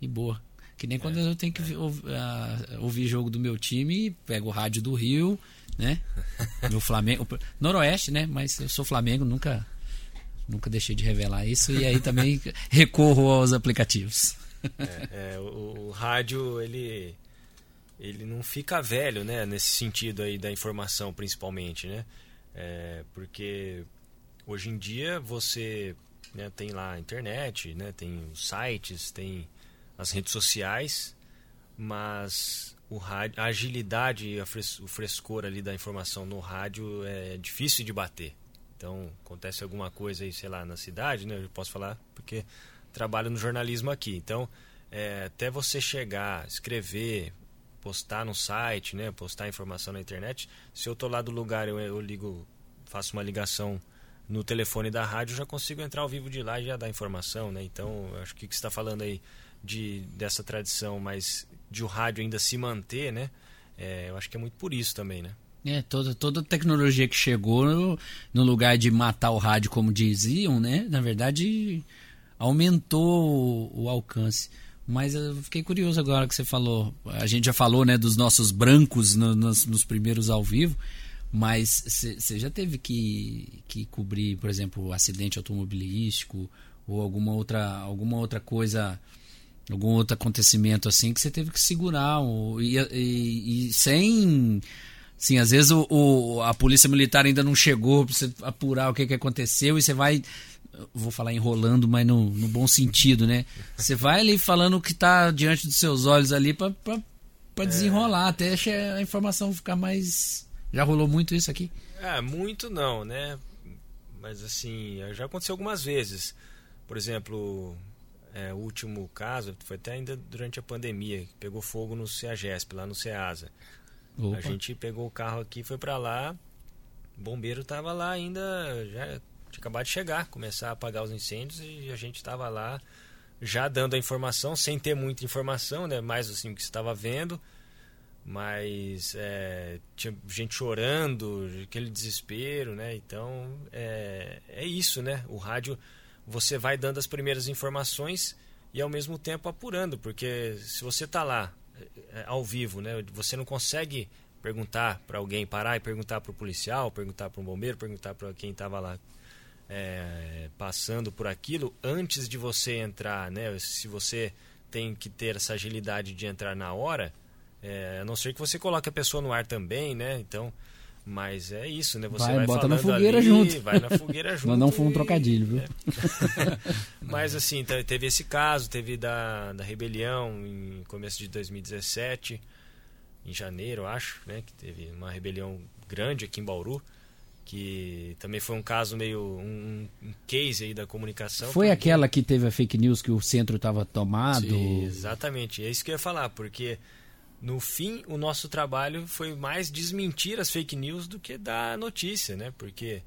e boa. Que nem quando eu tenho que vi- ouv- ah, ouvir jogo do meu time, pego o rádio do Rio, né? Meu Flamengo. Noroeste, né? Mas eu sou Flamengo, nunca, nunca deixei de revelar isso. E aí também recorro aos aplicativos. É, o, o rádio ele ele não fica velho, né? Nesse sentido aí da informação, principalmente, né? É, porque hoje em dia você né, tem lá a internet, né? Tem os sites, tem as redes sociais, mas o rádio, a agilidade e o frescor ali da informação no rádio é difícil de bater. Então, acontece alguma coisa aí, sei lá, na cidade, né? Eu posso falar porque trabalho no jornalismo aqui. Então, é, até você chegar, escrever, postar no site, né? Postar informação na internet. Se eu tô lá do lugar, eu, eu ligo, faço uma ligação no telefone da rádio, já consigo entrar ao vivo de lá e já dar informação, né? Então, acho que o que você está falando aí de, dessa tradição, mas de o rádio ainda se manter, né? É, eu acho que é muito por isso também, né? É, toda, toda tecnologia que chegou no, lugar de matar o rádio, como diziam, né? Na verdade, aumentou o, o, alcance. Mas eu fiquei curioso agora que você falou. A gente já falou, né, dos nossos brancos no, nos, nos, primeiros ao vivo. Mas você já teve que, que cobrir, por exemplo, acidente automobilístico ou alguma outra, alguma outra coisa algum outro acontecimento assim que você teve que segurar ou, e, e, e, sem sim às vezes o, o, a polícia militar ainda não chegou para você apurar o que, que aconteceu e você vai vou falar enrolando mas no, no bom sentido né você vai ali falando o que está diante dos seus olhos ali para para desenrolar é. até a informação ficar mais já rolou muito isso aqui é muito não né mas assim já aconteceu algumas vezes por exemplo é, o último caso foi até ainda durante a pandemia, pegou fogo no CEAGESP, lá no CEASA. Opa. A gente pegou o carro aqui, foi para lá, o bombeiro estava lá ainda, já tinha acabado de chegar, começar a apagar os incêndios e a gente estava lá já dando a informação, sem ter muita informação, né? mais assim o que estava vendo, mas é, tinha gente chorando, aquele desespero, né? Então é, é isso, né? O rádio você vai dando as primeiras informações e ao mesmo tempo apurando, porque se você está lá ao vivo, né, você não consegue perguntar para alguém, parar e perguntar para o policial, perguntar para um bombeiro, perguntar para quem estava lá é, passando por aquilo antes de você entrar, né? Se você tem que ter essa agilidade de entrar na hora, é, a não ser que você coloque a pessoa no ar também, né? Então mas é isso, né? Você vai, vai bota na fogueira ali, junto. Vai na fogueira junto. não foi um trocadilho, viu? É. Mas assim, teve esse caso, teve da, da rebelião em começo de 2017, em janeiro, acho, né? Que teve uma rebelião grande aqui em Bauru. Que também foi um caso meio. um, um case aí da comunicação. Foi porque... aquela que teve a fake news que o centro estava tomado? Sim, exatamente, é isso que eu ia falar, porque no fim, o nosso trabalho foi mais desmentir as fake news do que dar notícia, né? Porque,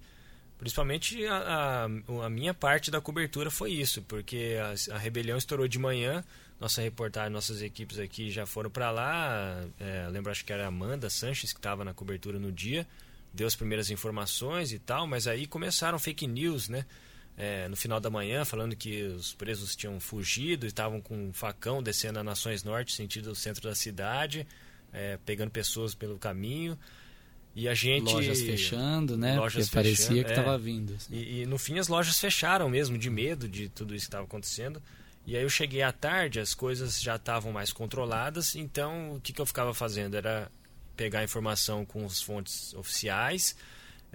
principalmente, a, a, a minha parte da cobertura foi isso, porque a, a, rebelião estourou de manhã, nossa reportagem, nossas equipes aqui já foram para lá. É, lembro, acho que era a Amanda Sanches que estava na cobertura no dia, deu as primeiras informações e tal, mas aí começaram fake news, né? É, no final da manhã, falando que os presos tinham fugido e estavam com um facão descendo a Nações Norte, sentido do centro da cidade, é, pegando pessoas pelo caminho. E a gente. Lojas fechando, né? Lojas Porque fechando, parecia que estava é, vindo. Assim. E, e, no fim as lojas fecharam mesmo, de medo de tudo isso que estava acontecendo. E aí eu cheguei à tarde, as coisas já estavam mais controladas, então o que, que eu ficava fazendo? Era pegar informação com as fontes oficiais,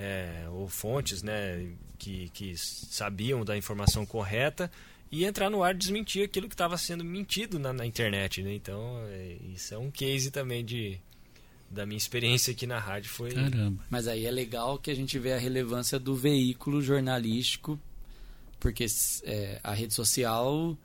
é, ou fontes né, que, que sabiam da informação correta e entrar no ar desmentir aquilo que estava sendo mentido na, na internet. Né? Então, é, isso é um case também de, da minha experiência aqui na rádio. Foi... Caramba. Mas aí é legal que a gente vê a relevância do veículo jornalístico, porque é, a rede social,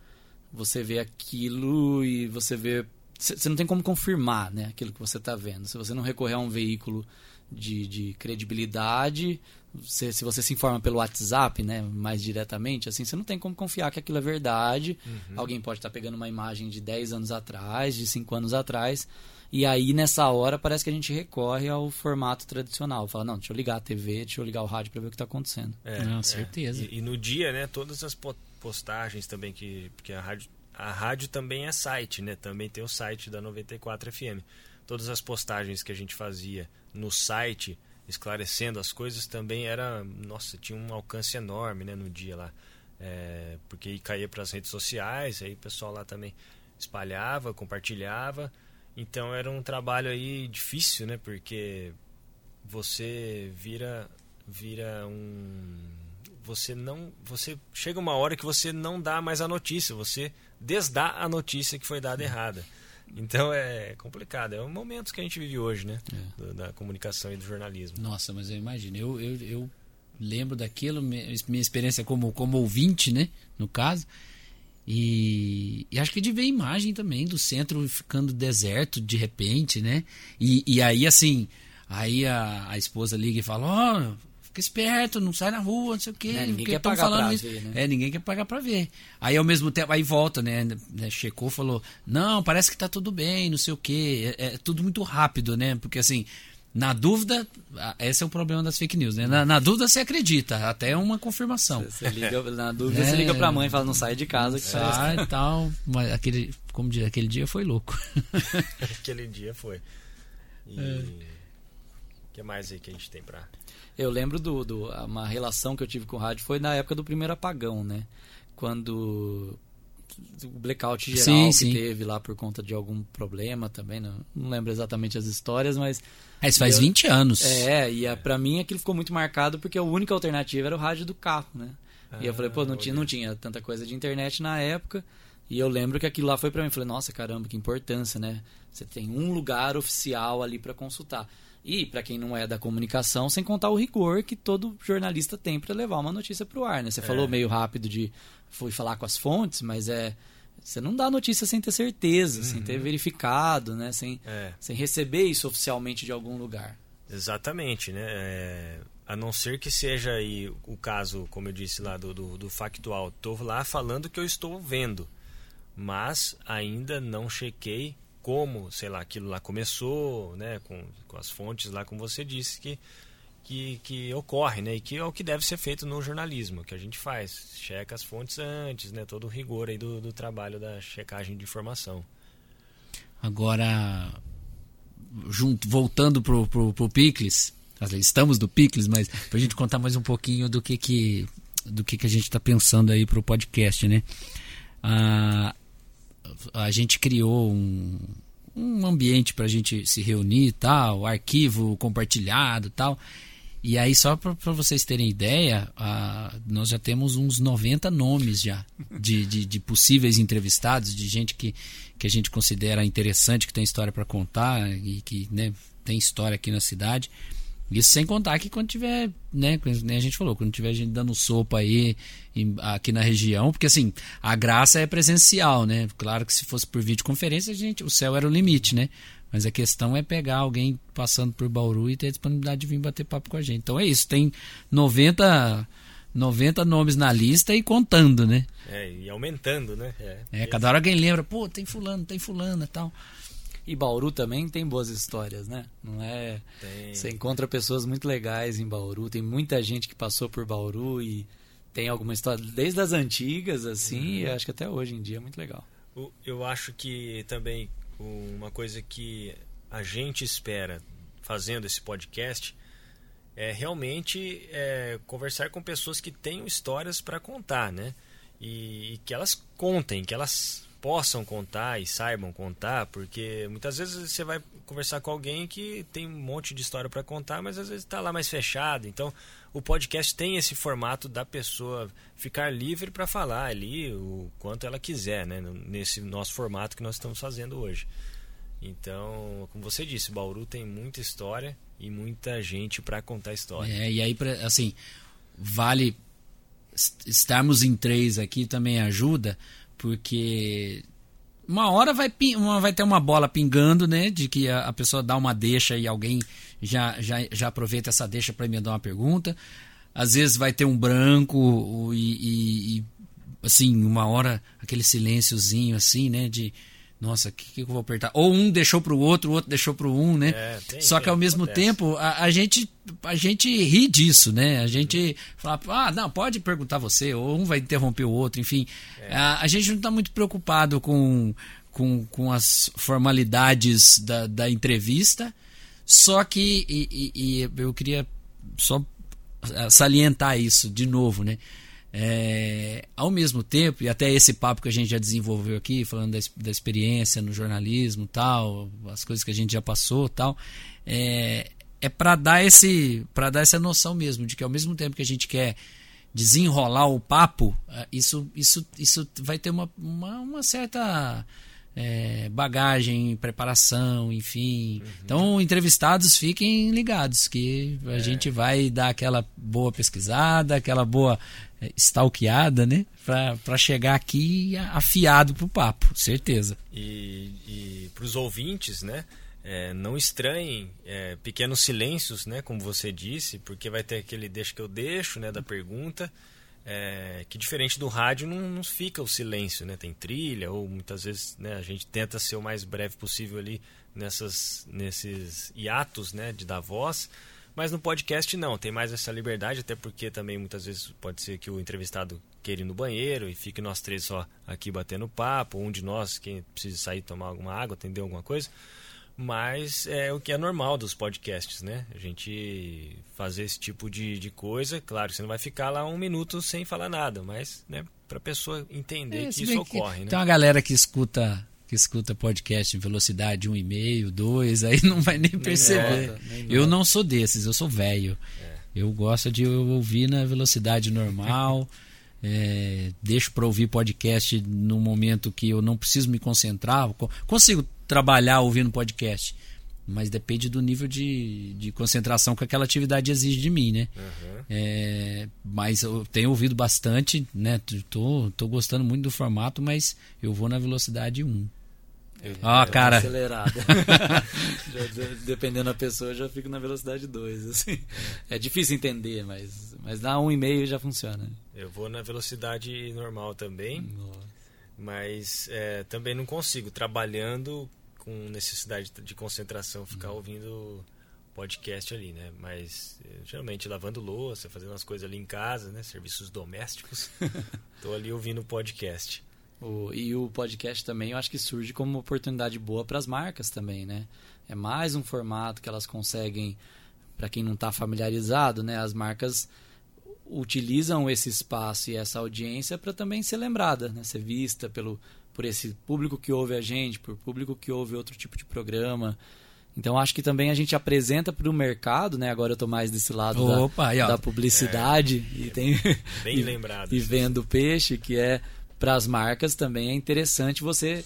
você vê aquilo e você vê. Você não tem como confirmar né, aquilo que você está vendo. Se você não recorrer a um veículo de, de credibilidade. Se, se você se informa pelo WhatsApp, né, mais diretamente, assim, você não tem como confiar que aquilo é verdade. Uhum. Alguém pode estar pegando uma imagem de 10 anos atrás, de 5 anos atrás. E aí, nessa hora, parece que a gente recorre ao formato tradicional. Fala, não, deixa eu ligar a TV, deixa eu ligar o rádio para ver o que está acontecendo. É, não, certeza. É. E, e, no dia, né, todas as postagens também, que, porque a rádio, a rádio também é site, né? Também tem o site da 94 FM todas as postagens que a gente fazia no site esclarecendo as coisas também era nossa tinha um alcance enorme né no dia lá. É, porque caía para as redes sociais aí o pessoal lá também espalhava compartilhava. Então era um trabalho aí difícil né porque você vira vira um você não você chega uma hora que você não dá mais a notícia você desdá a notícia que foi dada errada Então é complicado. É o momento que a gente vive hoje, né? É. Da, comunicação e do jornalismo. Nossa, mas eu imagino. Eu, eu, eu lembro daquilo, minha experiência como, como ouvinte, né? No caso. E, e, acho que de ver imagem também do centro ficando deserto de repente, né? E, e aí, assim, aí a, a esposa liga e fala: Ó, oh, fica esperto, não sai na rua, não sei o quê. É, ninguém quer pagar falando pra isso. ver, né? É, ninguém quer pagar pra ver. Aí ao mesmo tempo, aí volta, né? né checou, falou: Não, parece que tá tudo bem, não sei o quê. É, é tudo muito rápido, né? Porque assim na dúvida, esse é o problema das fake news, né? Na, na dúvida você acredita, até uma confirmação. Você, você liga, na dúvida é, você liga pra mãe e fala, não sai de casa que sai e tal. Mas aquele, como diz, aquele dia foi louco. aquele dia foi. E o é. que mais aí que a gente tem pra. Eu lembro do, do. Uma relação que eu tive com o rádio foi na época do primeiro apagão, né? Quando o blackout geral sim, que sim. teve lá por conta de algum problema também, não, não lembro exatamente as histórias, mas... É, isso faz eu, 20 anos. É, e a, pra mim aquilo ficou muito marcado porque a única alternativa era o rádio do carro, né? Ah, e eu falei, pô, não tinha, não tinha tanta coisa de internet na época, e eu lembro que aquilo lá foi para mim, falei, nossa, caramba, que importância, né? Você tem um lugar oficial ali para consultar. E para quem não é da comunicação, sem contar o rigor que todo jornalista tem para levar uma notícia para o ar, né? Você é. falou meio rápido de fui falar com as fontes, mas é você não dá notícia sem ter certeza, uhum. sem ter verificado, né? Sem, é. sem receber isso oficialmente de algum lugar. Exatamente, né? É, a não ser que seja aí o caso, como eu disse lá, do, do, do factual. Estou lá falando que eu estou vendo, mas ainda não chequei como, sei lá, aquilo lá começou, né? Com, com as fontes lá, como você disse, que que, que ocorre, né? E que é o que deve ser feito no jornalismo, que a gente faz. Checa as fontes antes, né? Todo o rigor aí do, do trabalho da checagem de informação. Agora, junto, voltando pro, pro, pro Picles, estamos do Picles, mas para a gente contar mais um pouquinho do que que, do que, que a gente está pensando aí pro podcast, né? A, a gente criou um, um ambiente para a gente se reunir tal, arquivo compartilhado e tal. E aí, só para vocês terem ideia, nós já temos uns 90 nomes já de, de, de, possíveis entrevistados, de gente que, que a gente considera interessante, que tem história para contar e que né, tem história aqui na cidade. Isso sem contar que quando tiver, né, a gente falou, quando tiver gente dando sopa aí em, aqui na região, porque assim, a graça é presencial, né? Claro que se fosse por videoconferência, a gente, o céu era o limite, né? Mas a questão é pegar alguém passando por Bauru e ter a disponibilidade de vir bater papo com a gente. Então é isso, tem 90, 90 nomes na lista e contando, né? É, e aumentando, né? É, é cada hora alguém lembra, pô, tem fulano, tem fulana e tal. E Bauru também tem boas histórias, né? Não é? Tem. Você encontra pessoas muito legais em Bauru, tem muita gente que passou por Bauru e tem alguma história desde as antigas assim, uhum. e acho que até hoje em dia é muito legal. Eu acho que também uma coisa que a gente espera fazendo esse podcast é realmente é, conversar com pessoas que tenham histórias para contar, né? E, e, que elas contem, que elas possam contar e saibam contar, porque muitas vezes você vai conversar com alguém que tem um monte de história para contar, mas às vezes está lá mais fechado. Então, o podcast tem esse formato da pessoa ficar livre para falar ali o quanto ela quiser, né? Nesse nosso formato que nós estamos fazendo hoje. Então, como você disse, Bauru tem muita história e muita gente para contar história. É, e aí, assim, vale estarmos em três aqui também ajuda, porque uma hora vai, uma, vai ter uma bola pingando, né? De que a, a, pessoa dá uma deixa e alguém já, já, já aproveita essa deixa para me dar uma pergunta. Às vezes vai ter um branco e, e, e, assim, uma hora aquele silênciozinho assim, né? De nossa, o que, que eu vou apertar? Ou um deixou para o outro, o outro deixou para o um, né? É, tem, Só que ao mesmo acontece. tempo a, a, gente a gente ri disso, né? A gente fala, ah, não, pode perguntar você, ou um vai interromper o outro, enfim. É. A, a, gente não está muito preocupado com, com, com as formalidades da, da entrevista, só que e, e, e eu queria só salientar isso de novo, né? É, ao mesmo tempo, e até esse papo que a gente já desenvolveu aqui, falando da, da experiência no jornalismo tal, as coisas que a gente já passou tal, é, é para dar esse dar essa noção mesmo de que ao mesmo tempo que a gente quer desenrolar o papo, é, isso isso isso vai ter uma, uma, uma certa é, bagagem, preparação, enfim. Uhum. Então, entrevistados, fiquem ligados que a é. gente vai dar aquela boa pesquisada, aquela boa stalkeada, né? Para chegar aqui afiado pro papo, certeza. E, e para os ouvintes, né? É, não estranhem é, pequenos silêncios, né? Como você disse, porque vai ter aquele deixa que eu deixo, né? Da pergunta é, que diferente do rádio não, não, fica o silêncio, né? Tem trilha ou muitas vezes né, a gente tenta ser o mais breve possível ali nessas, nesses hiatos, né? De dar voz. Mas no podcast não, tem mais essa liberdade, até porque também muitas vezes pode ser que o entrevistado queira ir no banheiro e fique nós três só aqui batendo papo, um de nós quem precisa sair tomar alguma água, atender alguma coisa mas é o que é normal dos podcasts, né? A gente fazer esse tipo de, de coisa, claro, você não vai ficar lá um minuto sem falar nada, mas, né, para a pessoa entender é, que isso ocorre, né? Tem uma galera que escuta que escuta podcast em velocidade 1,5, 2, aí não vai nem perceber. Nem nota, eu não sou desses, eu sou velho. É. Eu gosto de ouvir na velocidade normal. é, deixo para ouvir podcast no momento que eu não preciso me concentrar. Consigo trabalhar ouvindo podcast. Mas depende do nível de, de concentração que aquela atividade exige de mim, né? Uhum. É, mas eu tenho ouvido bastante, né? Tô, tô gostando muito do formato, mas eu vou na velocidade 1. Ah, oh, cara. Acelerada. dependendo da pessoa, eu já fico na velocidade 2. Assim. É difícil entender, mas, mas na 1,5 já funciona. Eu vou na velocidade normal também. Nossa. Mas é, também não consigo, trabalhando com necessidade de concentração ficar uhum. ouvindo podcast ali, né? Mas eh, geralmente lavando louça, fazendo as coisas ali em casa, né? Serviços domésticos. Tô ali ouvindo podcast. O, e o podcast também eu acho que surge como uma oportunidade boa para as marcas também, né? É mais um formato que elas conseguem, para quem não está familiarizado, né? As marcas utilizam esse espaço e essa audiência para também ser lembrada, né? Ser vista pelo por esse público que ouve a gente, por público que ouve outro tipo de programa. Então acho que também a gente apresenta para o mercado, né? Agora eu estou mais desse lado Opa, da, aí, da, publicidade é, e tem bem lembrado e vendo peixe que é para as marcas também é interessante você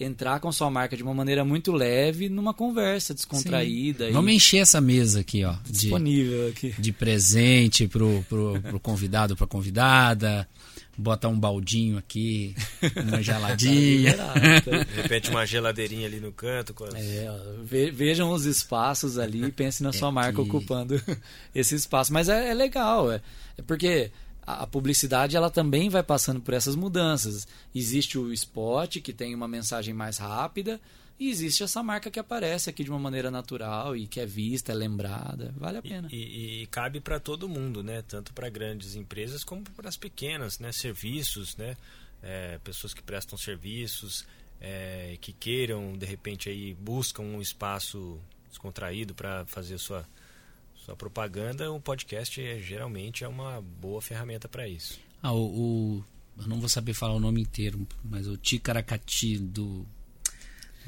entrar com sua marca de uma maneira muito leve numa conversa descontraída. E... Vamos encher essa mesa aqui, ó. Disponível de, aqui. De presente pro, pro, pro convidado, pra convidada bota um baldinho aqui, uma geladinha. Tá de repente uma geladeirinha ali no canto. As... É, vejam os espaços ali e pense na sua é marca que... ocupando esse espaço. Mas é, é legal, é, é porque a, publicidade ela também vai passando por essas mudanças. Existe o spot que tem uma mensagem mais rápida e existe essa marca que aparece aqui de uma maneira natural e que é vista, é lembrada. Vale a pena. E, e, e cabe para todo mundo, né? Tanto para grandes empresas como para as pequenas, né? Serviços, né? É, pessoas que prestam serviços, é, que queiram, de repente, aí buscam um espaço descontraído para fazer sua, sua propaganda. O podcast é, geralmente é uma boa ferramenta para isso. Ah, o, o, eu não vou saber falar o nome inteiro, mas o Ticaracati do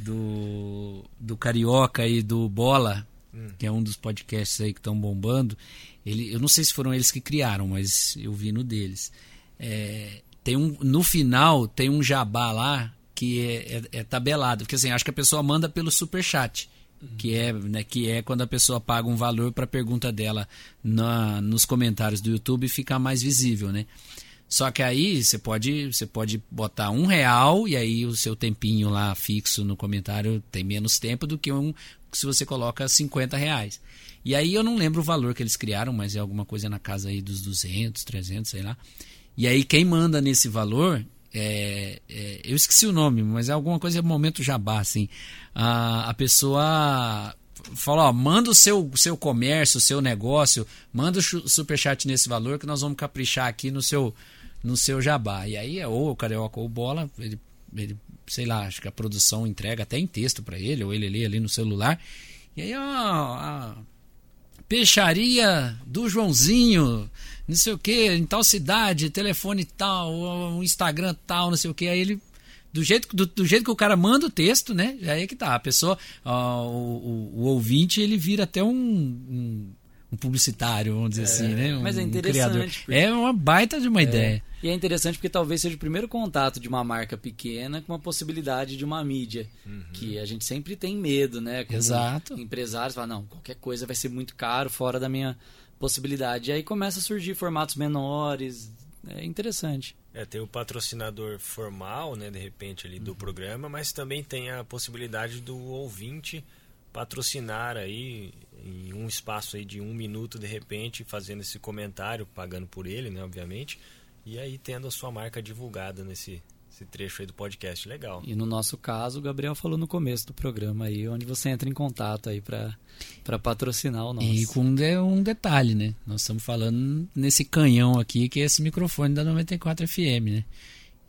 do, do Carioca e do Bola, hum. que é um dos podcasts aí que estão bombando. Ele, eu não sei se foram eles que criaram, mas eu vi no deles. É, tem um, no final tem um jabá lá que é, é, é tabelado, porque assim, acho que a pessoa manda pelo super chat. Que é, né, que é quando a pessoa paga um valor para a pergunta dela na, nos comentários do YouTube ficar mais visível, né? Só que aí você pode, você pode botar um real e aí o seu tempinho lá fixo no comentário tem menos tempo do que um se você coloca 50 reais. E aí eu não lembro o valor que eles criaram, mas é alguma coisa na casa aí dos 200, 300, sei lá. E aí quem manda nesse valor é, é, eu esqueci o nome, mas é alguma coisa, é momento jabá, assim. A, a pessoa fala, ó, manda o seu, seu comércio, o seu negócio, manda o superchat nesse valor que nós vamos caprichar aqui no seu, no seu jabá. E aí é ou o Carioca ou Bola, ele, ele, sei lá, acho que a produção entrega até em texto para ele, ou ele lê ali no celular. E aí, ó, a peixaria do Joãozinho, não sei o que, em tal cidade, telefone tal, o Instagram tal, não sei o que. Aí ele do jeito, do, do, jeito que o cara manda o texto, né? Aí é que tá. A pessoa, ó, o, o, o, ouvinte, ele vira até um, um um publicitário, vamos dizer É, assim, né? Um, mas é um interessante, criador. porque- É uma baita de uma ideia. E é interessante porque talvez seja o primeiro contato de uma marca pequena com a possibilidade de uma mídia. Que a gente sempre tem medo, né? Como Exato. Empresários falam, não, qualquer coisa vai ser muito caro, fora da minha possibilidade. E aí começa a surgir formatos menores. É interessante. É, tem o patrocinador formal, né, de repente ali Uhum. do programa, mas também tem a possibilidade do ouvinte patrocinar aí em um espaço aí de um minuto de repente, fazendo esse comentário, pagando por ele, né, obviamente, e aí tendo a sua marca divulgada nesse esse trecho aí do podcast, legal. E no nosso caso, o Gabriel falou no começo do programa aí, onde você entra em contato aí para patrocinar o nosso. E com um, de- um detalhe, né? Nós estamos falando nesse canhão aqui, que é esse microfone da 94 FM, né?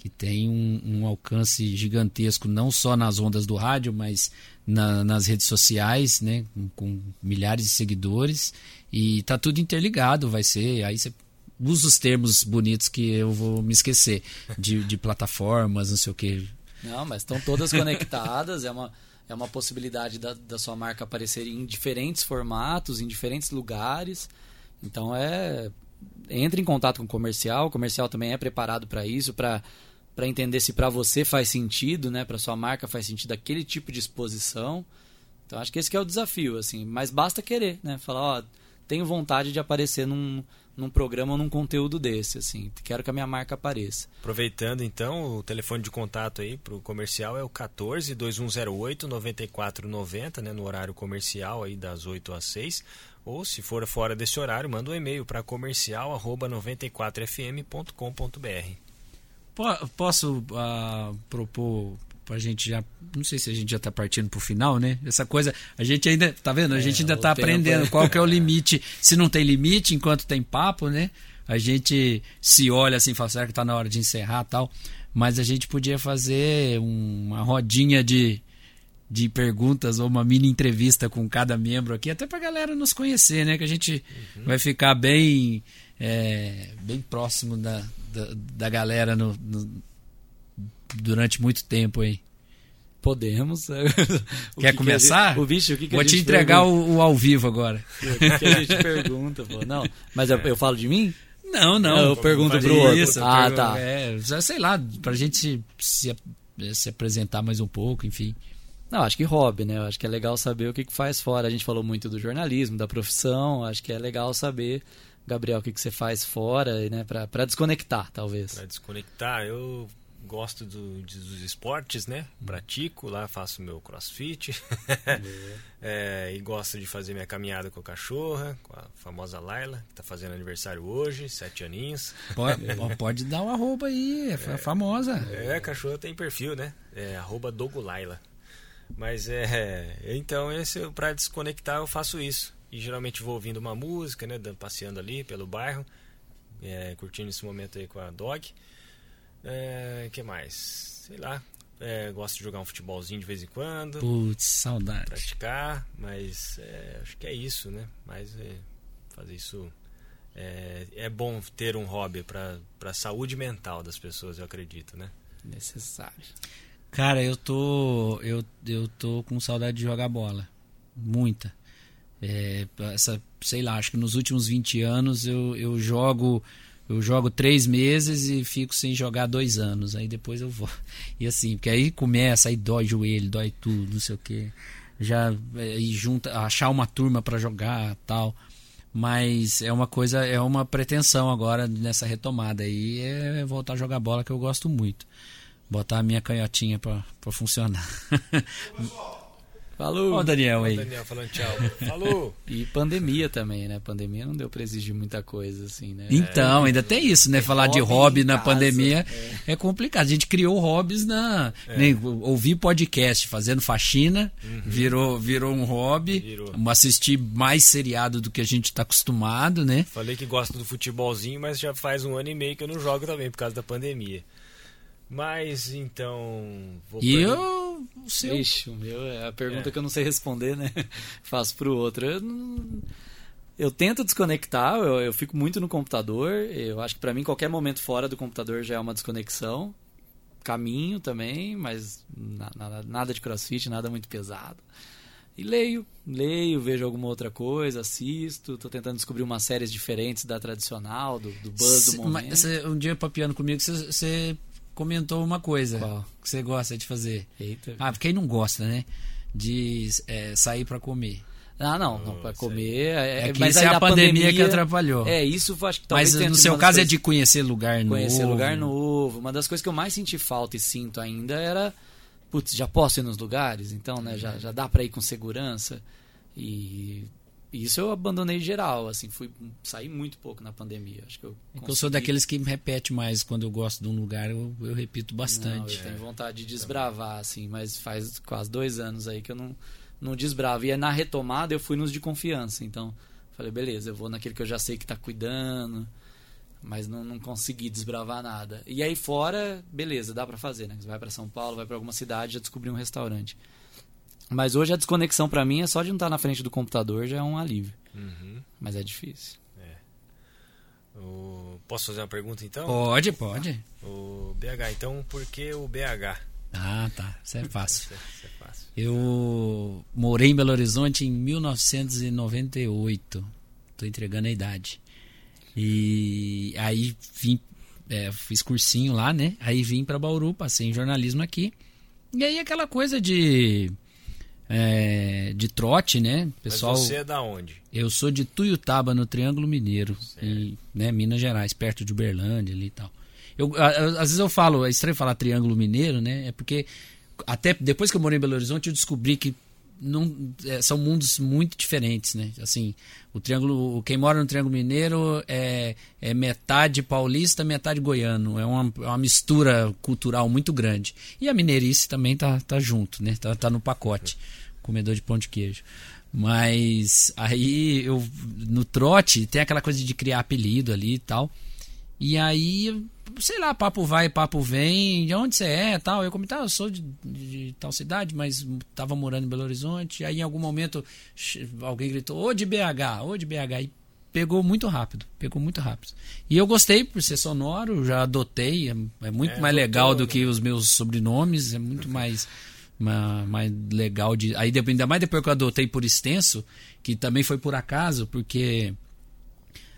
Que tem um, um alcance gigantesco, não só nas ondas do rádio, mas na- nas redes sociais, né? Com, com milhares de seguidores. E tá tudo interligado, vai ser. Aí você usa os termos bonitos que eu vou me esquecer. De, de plataformas, não sei o que. Não, mas estão todas conectadas, é uma, é uma possibilidade da, da sua marca aparecer em diferentes formatos, em diferentes lugares. Então é. Entre em contato com o comercial, o comercial também é preparado para isso, para para entender se para você faz sentido, né, para sua marca faz sentido aquele tipo de exposição. Então acho que esse que é o desafio, assim, mas basta querer, né? Falar, ó, tenho vontade de aparecer num, num programa ou num conteúdo desse, assim, quero que a minha marca apareça. Aproveitando então, o telefone de contato aí para o comercial é o 14 2108 9490, né, no horário comercial aí das 8 às 6. Ou se for fora desse horário, manda um e-mail para comercial@94fm.com.br. Po- Posso ah, propor pra gente já. Não sei se a gente já tá partindo pro final, né? Essa coisa. A gente ainda. Tá vendo? A É, gente ainda o tá tempo aprendendo é- qual que é o limite. Se não tem limite, enquanto tem papo, né? A gente se olha assim e fala, será que tá na hora de encerrar tal? Mas a gente podia fazer um- uma rodinha de, de perguntas ou uma mini entrevista com cada membro aqui, até pra galera nos conhecer, né? Que a gente vai ficar bem, é, bem próximo da, da, da galera no- no, durante muito tempo aí. Podemos. Quer que que começar? a gente- o bicho, o que, que Vou te entregar o, o ao vivo agora. O que, que a gente pergunta, pô? Não, mas eu, eu falo de mim? Não, não. Eu pergunto Fazer pro outro. isso, eu Ah, pergunto- tá. É, sei lá, pra gente se, se apresentar mais um pouco, enfim. Não, acho que hobby, né? Eu acho que é legal saber o que, que faz fora. A gente falou muito do jornalismo, da profissão. Acho que é legal saber, Gabriel, o que, que você faz fora, né? Pra desconectar, talvez. Para desconectar, eu gosto do- de- dos esportes, né? Pratico, lá faço meu crossfit. É, e gosto de fazer minha caminhada com a cachorra, com a famosa Laila, que está fazendo aniversário hoje, sete aninhos. Pode, pode dar o arroba aí, é, fa- famosa. É, a cachorra tem perfil, né? É arroba Dogulaila. Mas é. Então, esse para desconectar eu faço isso. E geralmente vou ouvindo uma música, né? Passeando ali pelo bairro. é, curtindo esse momento aí com a dog. É, que mais? Sei lá. É, gosto de jogar um futebolzinho de vez em quando. Putz, saudade. Praticar, mas é, acho que é isso, né? Mas é, fazer isso. É, é bom ter um hobby para a saúde mental das pessoas, eu acredito, né? Necessário. Cara, eu tô. Eu, eu tô com saudade de jogar bola. Muita. É, essa, sei lá, acho que nos últimos 20 anos eu, eu jogo. Eu jogo três meses e fico sem jogar dois anos. Aí depois eu vou. E assim, porque aí começa, aí dói joelho, dói tudo, não sei o que. Já é, e junta, achar uma turma para jogar tal. Mas é uma coisa, é uma pretensão agora nessa retomada aí, é voltar a jogar bola que eu gosto muito botar a minha canhotinha pra funcionar. Falou! Ó o Daniel aí. Daniel falando tchau. Falou! E pandemia também, né? Pandemia não deu pra exigir muita coisa, assim, né? Então, ainda tem isso, né? Falar de hobby hobby em na casa, pandemia é. complicado. A gente criou hobbies na. né, ouvir podcast fazendo faxina, virou, virou um hobby. Virou. Assistir mais seriado do que a gente tá acostumado, né? Falei que gosto do futebolzinho, mas já faz um ano e meio que eu não jogo também por causa da pandemia. Mas então. Vou E eu. O seu. Ixi, o meu é a pergunta É. que eu não sei responder, né? Faço pro outro. Eu, não- eu tento desconectar, eu, eu fico muito no computador. Eu acho que pra mim qualquer momento fora do computador já é uma desconexão. Caminho também, mas na- nada, nada de crossfit, nada muito pesado. E leio, leio, vejo alguma outra coisa, assisto, tô tentando descobrir umas séries diferentes da tradicional, do, do buzz do momento. mas cê- um dia papiando comigo, você comentou uma coisa Qual? que você gosta de fazer. Eita. Ah, quem não gosta, né? De é, sair pra comer. Ah, não, não, pra comer. É, É que mas isso aí é a na pandemia, que atrapalhou. É, isso eu acho que talvez Mas no seu caso é coisas- de conhecer lugar conhecer novo. lugar novo. Uma das coisas que eu mais senti falta e sinto ainda era, putz, já posso ir nos lugares, então, né, já, já dá pra ir com segurança. E isso eu abandonei geral, assim, fui saí muito pouco na pandemia. Acho que eu, É que eu sou daqueles que repete mais quando eu gosto de um lugar, eu, eu repito Não, bastante. eu tenho vontade de desbravar, assim, mas faz quase dois anos aí que eu não, não desbravo. E aí, na retomada eu fui nos de confiança, então falei, beleza, eu vou naquele que eu já sei que tá cuidando, mas não, não consegui desbravar nada. E aí fora, beleza, dá pra fazer, né? Você vai pra São Paulo, vai pra alguma cidade, já descobri um restaurante. Mas hoje a desconexão pra mim é só de não estar na frente do computador, já é um alívio. Uhum. Mas é difícil. O- Posso fazer uma pergunta então? Pode, pode. O BH, então por que o BH? Ah, tá. Isso é fácil. Isso é, é fácil. Eu morei em Belo Horizonte em 1998. Tô entregando a idade. E aí vim, é, fiz cursinho lá, né? Aí vim pra Bauru, passei em jornalismo aqui. E aí aquela coisa de é, de trote, né? Pessoal, Mas você é da onde? eu sou de Tuiutaba, no Triângulo Mineiro, em, né, Minas Gerais, perto de Uberlândia ali e tal. Eu, a- a- às vezes eu falo, é estranho falar Triângulo Mineiro, né? É porque até depois que eu morei em Belo Horizonte eu descobri que não, é, são mundos muito diferentes, né? Assim, o Triângulo, quem mora no Triângulo Mineiro é, é metade paulista, metade goiano. É uma, é uma mistura cultural muito grande. E a mineirice também tá, tá junto, né? Tá, tá no pacote. Comedor de pão de queijo. Mas aí eu no trote tem aquela coisa de criar apelido ali e tal. E aí, sei lá, papo vai, papo vem, de onde você é tal. Eu comentava, eu sou de, de tal cidade, mas tava morando em Belo Horizonte. Aí em algum momento alguém gritou, ô de BH, ô de BH. E pegou muito rápido, pegou muito rápido. E eu gostei por ser sonoro, já adotei, é, é muito É, mais legal do né? que os meus sobrenomes, é muito mais, ma- mais legal de. Aí depois- ainda mais depois que eu adotei por extenso, que também foi por acaso, porque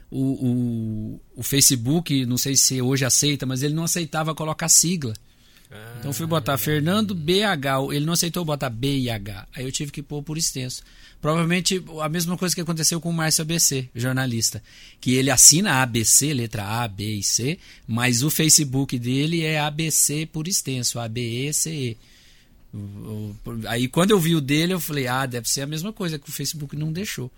o, o, o Facebook, não sei se hoje aceita, mas ele não aceitava colocar sigla. Ah, Então eu fui botar Fernando BH, ele não aceitou botar BIH. Aí eu tive que pôr por extenso. Provavelmente a mesma coisa que aconteceu com o Márcio ABC, jornalista, que ele assina ABC, letra A, B e C, mas o Facebook dele é ABC por extenso, A, B, E, C, E. O- o- Aí quando eu vi o dele, eu falei, ah, deve ser a mesma coisa que o Facebook não deixou.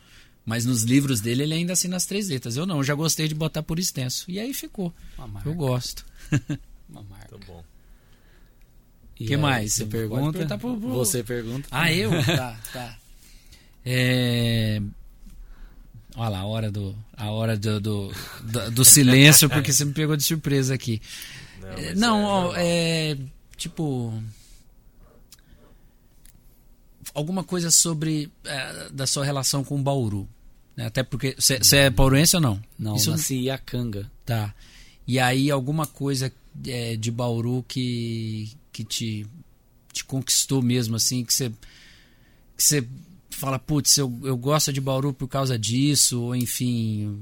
Mas nos livros dele ele ainda assina as três letras. Eu não, eu já gostei de botar por extenso. E aí ficou. Uma marca. Eu gosto. Uma marca. Tá bom. E Que mais? Você pergunta? pro- pro- Você pergunta? Ah, eu? tá, tá. É... Olha lá, a hora do, a hora do, do, do, do silêncio, porque você me pegou de surpresa aqui. Não, É, Não, é ó, é. Tipo. Alguma coisa sobre. é, da sua relação com o Bauru. né? Até porque. Você é pauruense ou não? Não, Isso- nasci em Iacanga. Tá. E aí alguma coisa é, de Bauru que, que te, te conquistou mesmo, assim, que você que você fala, putz, eu, eu gosto de Bauru por causa disso, ou enfim.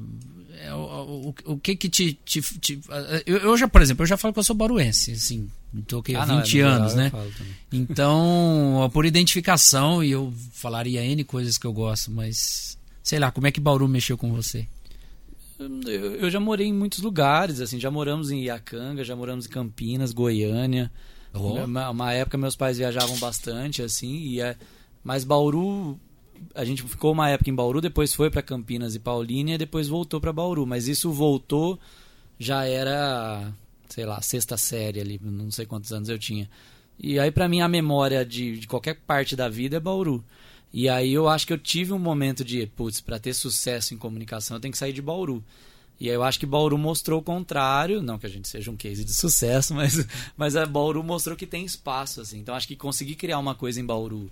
É, o, o, o que que te. te, te- eu, eu já, por exemplo, eu já falo que eu sou bauruense, assim, tô aqui há Ah, não, 20 é, no anos, né? Então, por identificação, e eu falaria N coisas que eu gosto, mas sei lá, como é que Bauru mexeu com você? Eu, eu já morei em muitos lugares, assim, já moramos em Iacanga, já moramos em Campinas, Goiânia. Oh. Uma, uma época meus pais viajavam bastante, assim, e é, mas Bauru, a gente ficou uma época em Bauru, depois foi para Campinas e Paulínia, e depois voltou para Bauru, mas isso voltou já era, sei lá, sexta série ali, não sei quantos anos eu tinha. E aí pra mim a memória de, de qualquer parte da vida é Bauru. E aí eu acho que eu tive um momento de, putz, para ter sucesso em comunicação eu tenho que sair de Bauru. E aí eu acho que Bauru mostrou o contrário, não que a gente seja um case de sucesso, mas, mas a Bauru mostrou que tem espaço, assim. Então acho que conseguir criar uma coisa em Bauru,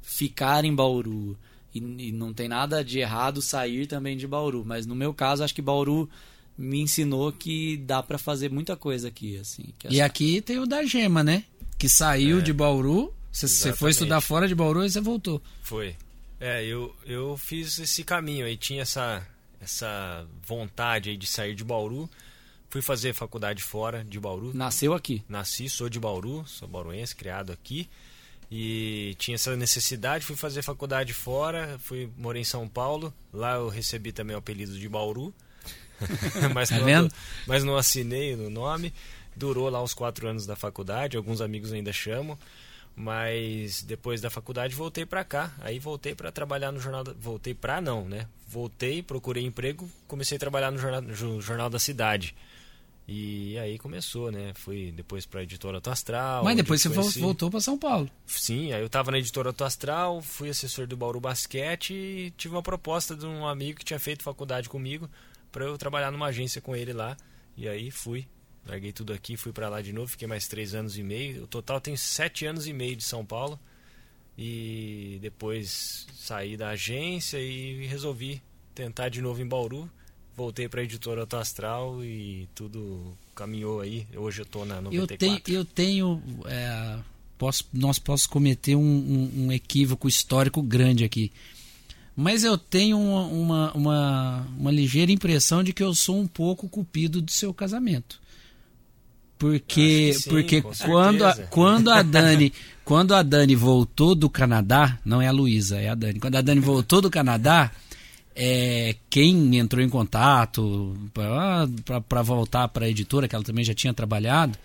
ficar em Bauru, e, e não tem nada de errado sair também de Bauru, mas no meu caso acho que Bauru me ensinou que dá para fazer muita coisa aqui, assim. que E essa- aqui tem o da Gema, né? Que saiu É. de Bauru Você, você foi estudar fora de Bauru e você voltou. Foi. É, eu, eu fiz esse caminho aí, tinha essa, essa vontade aí de sair de Bauru. Fui fazer faculdade fora de Bauru. Nasceu aqui. Nasci, sou de Bauru, sou bauruense, criado aqui. E tinha essa necessidade, fui fazer faculdade fora, fui morei em São Paulo. Lá eu recebi também o apelido de Bauru. mas, Tá não, mas não assinei no nome. Durou lá os quatro anos da faculdade, alguns amigos ainda chamam. Mas depois da faculdade voltei pra cá. Aí voltei pra trabalhar no jornal. Da... Voltei pra não, né? Voltei, procurei emprego, comecei a trabalhar no jornal, no jornal da cidade. E aí começou, né? Fui depois pra editora Auto Astral. Mas depois você conheci- voltou para São Paulo. Sim, aí eu tava na editora Auto Astral, fui assessor do Bauru Basquete e tive uma proposta de um amigo que tinha feito faculdade comigo pra eu trabalhar numa agência com ele lá. E aí fui, larguei tudo aqui, fui pra lá de novo, fiquei mais três anos e meio. O total tem sete anos e meio de São Paulo. E depois saí da agência e resolvi tentar de novo em Bauru. Voltei pra editora Auto Astral e tudo caminhou aí. Hoje eu tô na Eu 94. tenho, eu tenho é, posso, nós posso cometer um, um- um equívoco histórico grande aqui. Mas eu tenho uma, uma, uma, uma ligeira impressão de que eu sou um pouco culpido do seu casamento. Porque, sim, porque quando, a, quando a Dani quando a Dani voltou do Canadá, não é a Luísa, é a Dani. Quando a Dani voltou do Canadá, é, quem entrou em contato para voltar para a editora, que ela também já tinha trabalhado,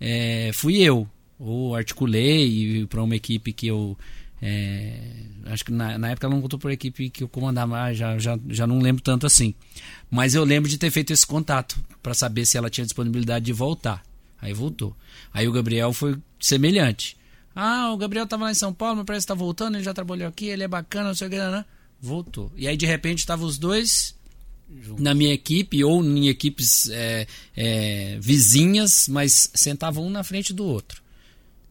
é, fui eu. Ou articulei para uma equipe que eu. é, acho que na, na época ela não para a equipe que eu comandava, ah, já, já, já não lembro tanto assim. Mas eu lembro de ter feito esse contato para saber se ela tinha disponibilidade de voltar. Aí voltou. Aí o Gabriel foi semelhante. Ah, o Gabriel estava lá em São Paulo, mas parece que está voltando, ele já trabalhou aqui, ele é bacana, não sei o que, né? Voltou. E aí de repente estavam os dois na minha equipe ou em equipes é, é, vizinhas, mas sentavam um na frente do outro.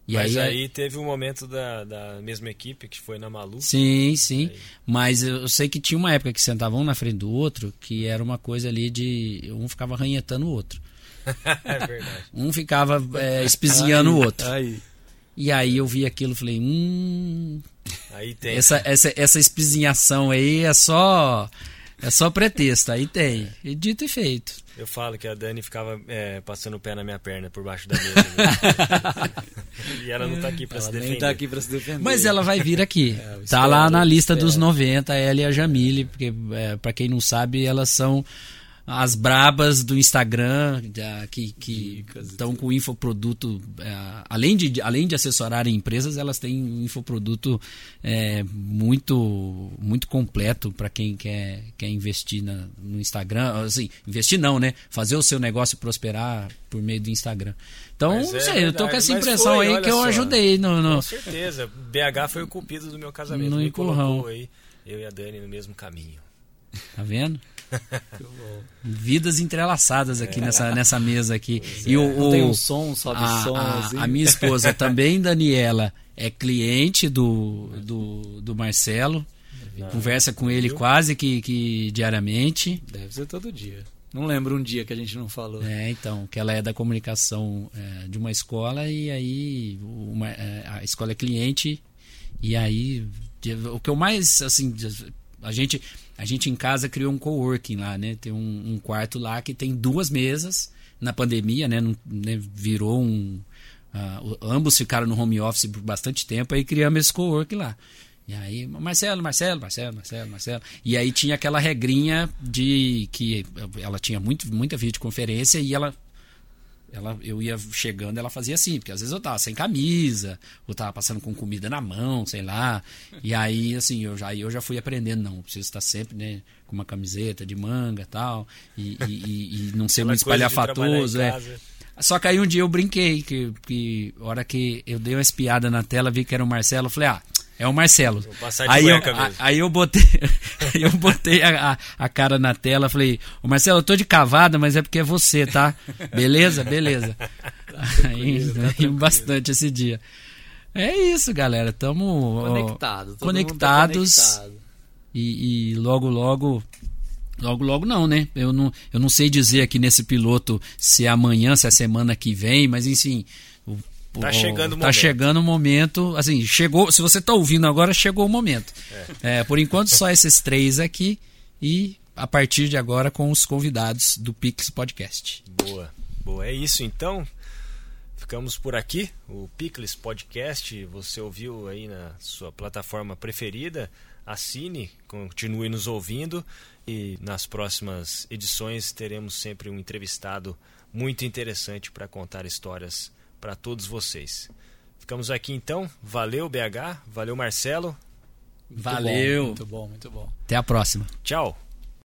E Mas aí, aí, teve um momento da, da mesma equipe que foi na Malu. Sim, sim. Aí. Mas eu sei que tinha uma época que sentavam um na frente do outro, que era uma coisa ali de. Um ficava ranhetando o outro. é verdade. Um ficava é, espizinhando o outro. Aí. E aí eu vi aquilo e falei, hum. Aí tem. Essa, essa, essa espizinhação aí é só. É só pretexto, aí tem. E dito e feito. Eu falo que a Dani ficava é, passando o pé na minha perna por baixo da mesa. né? e ela não tá aqui pra Ela se nem defender. tá aqui pra se defender. Mas ela vai vir aqui. É, tá lá na lista espero. dos 90, ela e a Jamile, porque é, para quem não sabe, elas são as brabas do Instagram que que estão com infoproduto é, além de além de assessorarem empresas elas têm um infoproduto é, muito muito completo para quem quer quer investir na- no Instagram assim investir não né fazer o seu negócio prosperar por meio do Instagram então Mas não é sei eu tô com essa impressão foi, aí que eu só. ajudei no, no- Com certeza. BH foi o cupido do meu casamento. No Me empurrão. colocou aí, eu e a Dani no mesmo caminho. Tá vendo? Vidas entrelaçadas aqui nessa, nessa mesa aqui. e É, o, não o- tem um som, sobe a, som, a- assim. a minha esposa também, Daniela, é cliente do, do, do Marcelo. Conversa com ele Viu? quase que, que diariamente. Deve ser todo dia. Não lembro um dia que a gente não falou. É, então, que ela é da comunicação é, de uma escola e aí uma- é, a escola é cliente e aí o que eu mais assim a gente a gente em casa criou um coworking lá, né? Tem um, um quarto lá que tem duas mesas na pandemia, né? Não- né, Virou um o- ambos ficaram no home office por bastante tempo aí criamos esse coworking lá. E aí, Marcelo, Marcelo, Marcelo, Marcelo, Marcelo. E aí tinha aquela regrinha de que ela tinha muito, muita videoconferência e ela, ela. Eu ia chegando, ela fazia assim, porque às vezes eu tava sem camisa, ou tava passando com comida na mão, sei lá. E aí, assim, eu já, eu já fui aprendendo, não, preciso estar sempre, né, com uma camiseta de manga tal, e, e, e, e não ser muito espalhafatoso. É. Só que aí um dia eu brinquei, que, que hora que eu dei uma espiada na tela, vi que era o Marcelo, falei, ah, é o Marcelo. Vou passar de Aí eu, a- mesmo. aí eu botei, eu botei a, a, cara na tela, falei, ô Marcelo, eu tô de cavada, mas é porque é você, tá? Beleza? Beleza. Aí, aí bastante esse dia. É isso, galera. Tamo Conectado. tá conectados. conectado. E, e logo, logo. Logo, logo não, né? Eu não, eu não sei dizer aqui nesse piloto se é amanhã, se é semana que vem, mas enfim, Tá chegando o tá momento. chegando o momento. Assim, chegou. Se você tá ouvindo agora, chegou o momento. É, por enquanto, só esses três aqui. E a partir de agora, com os convidados do Pix Podcast. Boa, boa. É isso então. Ficamos por aqui. O Picles Podcast, você ouviu aí na sua plataforma preferida. Assine, continue nos ouvindo e nas próximas edições teremos sempre um entrevistado muito interessante para contar histórias para todos vocês. Ficamos aqui então. Valeu, BH. Valeu, Marcelo. Muito Valeu. bom, muito bom, muito bom. Até a próxima. Tchau.